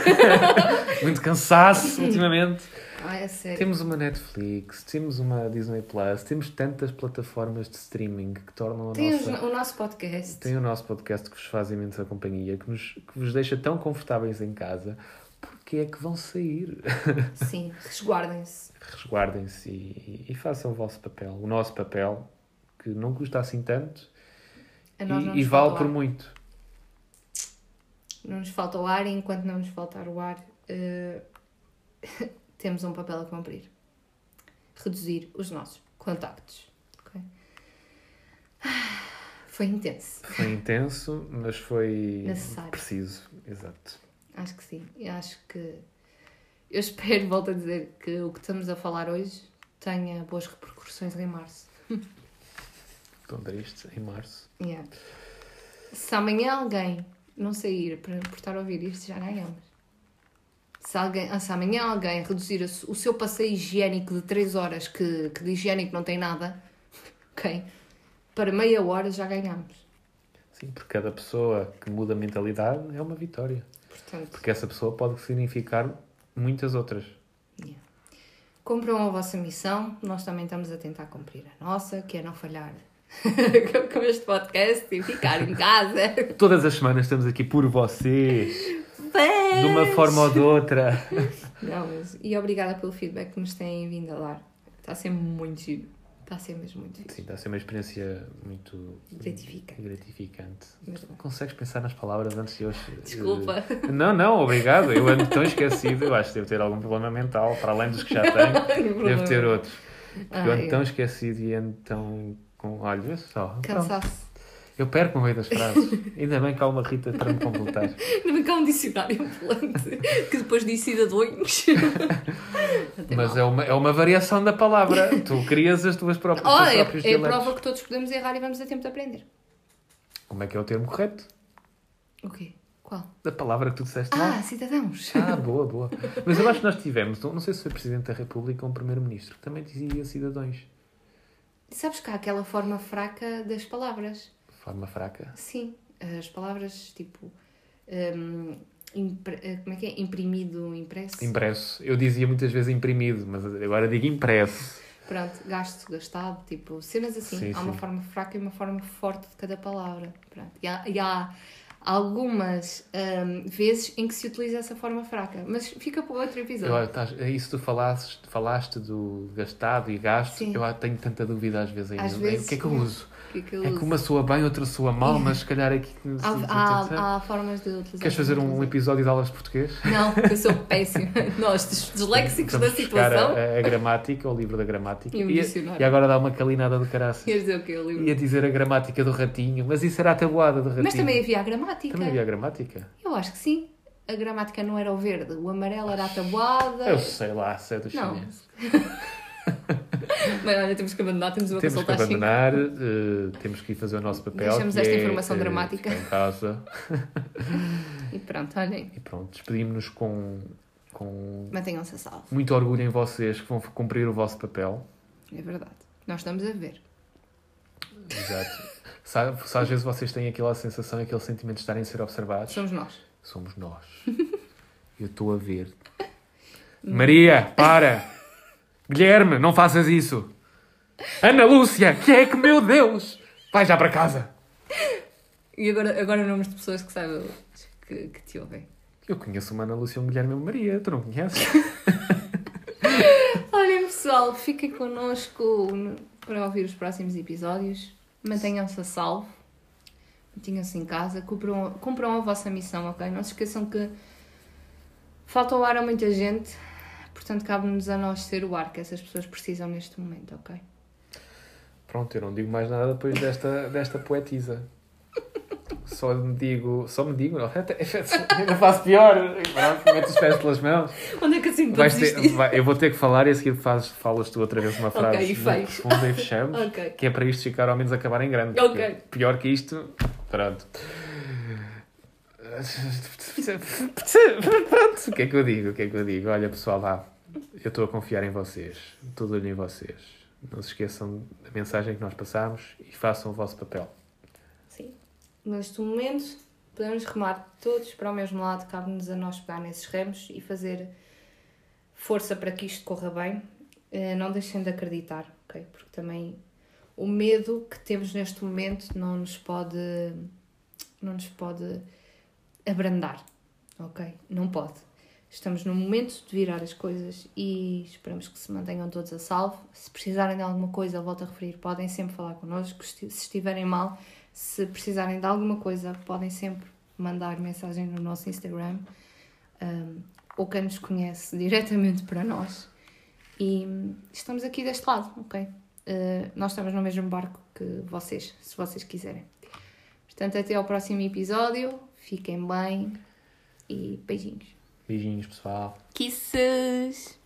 Muito cansaço ultimamente. Ah, é sério. Temos uma Netflix, temos uma Disney Plus, temos tantas plataformas de streaming que tornam a Tem os- nossa. o nosso podcast. Tem o nosso podcast que vos faz imensa companhia, que, nos, que vos deixa tão confortáveis em casa. Porque é que vão sair? Sim, resguardem-se. Resguardem-se e, e façam o vosso papel, o nosso papel, que não custa assim tanto e, e vale por muito. Não nos falta o ar e enquanto não nos faltar o ar, eh, temos um papel a cumprir. Reduzir os nossos contactos. ok? Ah, Foi intenso. Foi intenso, mas foi Necessário. preciso. Exato. Acho que sim. E acho que. Eu espero, volto a dizer, que o que estamos a falar hoje tenha boas repercussões em março. Tão triste, em março. Yeah. Se amanhã alguém não sair para, por estar a ouvir isto, já ganhamos. Se, alguém, se amanhã alguém reduzir o seu passeio higiênico de 3 horas, que, que de higiênico não tem nada, ok? Para meia hora já ganhamos. Sim, porque cada pessoa que muda a mentalidade é uma vitória. Portanto, Porque essa pessoa pode significar muitas outras. yeah. cumpram a vossa missão, nós também estamos a tentar cumprir a nossa, que é não falhar com- este podcast e ficar em casa. Todas as semanas estamos aqui por vocês, de uma forma ou de outra. Não, mas, e obrigada pelo feedback que nos têm vindo a dar. Está ser muito giro. Está a ser mesmo muito giro. Sim, está a ser uma experiência muito Gratificante. gratificante. Consegues pensar nas palavras antes de hoje? Desculpa. Eh, Não, não, obrigado. Eu ando tão esquecido. Eu acho que devo ter algum problema mental, para além dos que já tenho. Devo ter outros. Porque eu ando tão esquecido e ando tão. Com... Olha, só. Cansaço. Eu perco no meio das frases. Ainda bem que há uma Rita para me completar. Ainda bem que há um dicionário ambulante que depois diz cidadões. Até Mas mal. é uma, é uma variação da palavra. Tu crias as tuas próprias, Oh, é, próprios é a dialetos. prova que todos podemos errar e vamos a tempo de aprender. Como é que é o termo correto? O quê? Qual? Da palavra que tu disseste lá? Ah, cidadãos. Ah, boa, boa. Mas eu acho que nós tivemos, não sei se foi Presidente da República ou um Primeiro-Ministro, que também dizia cidadãos. Sabes que há aquela forma fraca das palavras. Forma fraca. Sim, as palavras tipo. hum, impre- eh, como é que é? Imprimido, impresso. Impresso. Eu dizia muitas vezes imprimido, mas agora digo impresso. Pronto, gasto, gastado, tipo, cenas assim. Sim, há uma sim. forma fraca e uma forma forte de cada palavra. Pronto. E, há, e há algumas hum, vezes em que se utiliza essa forma fraca. Mas fica para outro episódio. Eu, estás- é isso tu falaste, falaste do gastado e gasto. Sim. Eu tenho tanta dúvida às vezes ainda. Às vezes, o que é que eu uso? O que é que eu É que uma soa bem, outra soa mal, mas se calhar aqui. Há, há, há formas de utilizar. Queres fazer um episódio de aulas de português? Não, eu sou péssima. Nós, disléxicos da Vamos situação. a, a gramática, o livro da gramática. E o e, e agora dá uma calinada do caraças. Queres dizer o que eu Ia lembro? dizer a gramática do ratinho, mas isso era a tabuada do ratinho. Mas também havia a gramática. Também havia a gramática? Eu acho que sim. A gramática não era o verde, o amarelo era a tabuada. Eu sei lá, sei dos Não. chineses. Mas olha, temos que abandonar, temos uma Temos que abandonar, eh, temos que ir fazer o nosso papel. Deixamos esta é, informação eh, dramática. em casa. E pronto, olhem. E pronto, despedimos-nos com, com Mantenham-se a salvo. muito orgulho em vocês que vão cumprir o vosso papel. É verdade. Nós estamos a ver. Exato. Sabe, se às vezes vocês têm aquela sensação, aquele sentimento de estarem a ser observados, Somos nós. somos nós. Eu estou a ver. Maria, para! Guilherme, não faças isso! Ana Lúcia, que é que, meu Deus! Vai já para casa! E agora, agora nomes de pessoas que saibam que, que te ouvem. Eu conheço uma Ana Lúcia e um Guilherme e uma Maria, tu não conheces? Olhem, pessoal, fiquem connosco no- para ouvir os próximos episódios. Mantenham-se a salvo. Mantenham-se em casa. Cumpram, cumpram a vossa missão, ok? Não se esqueçam que falta o ar a muita gente. Portanto, cabe-nos a nós ser o ar que essas pessoas precisam neste momento, ok? Pronto, eu não digo mais nada depois desta, desta poetisa. Só me digo, só me digo, não, até, ainda faço pior. Mete os pés pelas mãos. Onde é que assim Vais ter- vai- eu vou ter que falar e a seguir fazes, falas tu outra vez uma frase Ok, e profunda e fechamos. Ok. Que é para isto ficar ao menos acabar em grande. Ok. porque Pior que isto, pronto. Pronto, o que é que eu digo? O que é que eu digo? Olha pessoal, vá. Eu estou a confiar em vocês. Estou em vocês. Não se esqueçam da mensagem que nós passamos e façam o vosso papel. Sim. Neste momento, podemos remar todos para o mesmo lado, cabe-nos a nós pegar nesses remos e fazer força para que isto corra bem. Eh, Não deixem de acreditar, ok? Porque também o medo que temos neste momento não nos pode, não nos pode abrandar, ok? Não pode. Estamos no momento de virar as coisas e esperamos que se mantenham todos a salvo. Se precisarem de alguma coisa, volto a referir, podem sempre falar connosco. Se estiverem mal, se precisarem de alguma coisa, podem sempre mandar mensagem no nosso Instagram um, ou quem nos conhece diretamente para nós. E estamos aqui deste lado, ok? Uh, nós estamos no mesmo barco que vocês, se vocês quiserem. Portanto, até ao próximo episódio. Fiquem bem e beijinhos. Beijinhos, pessoal. Kisses!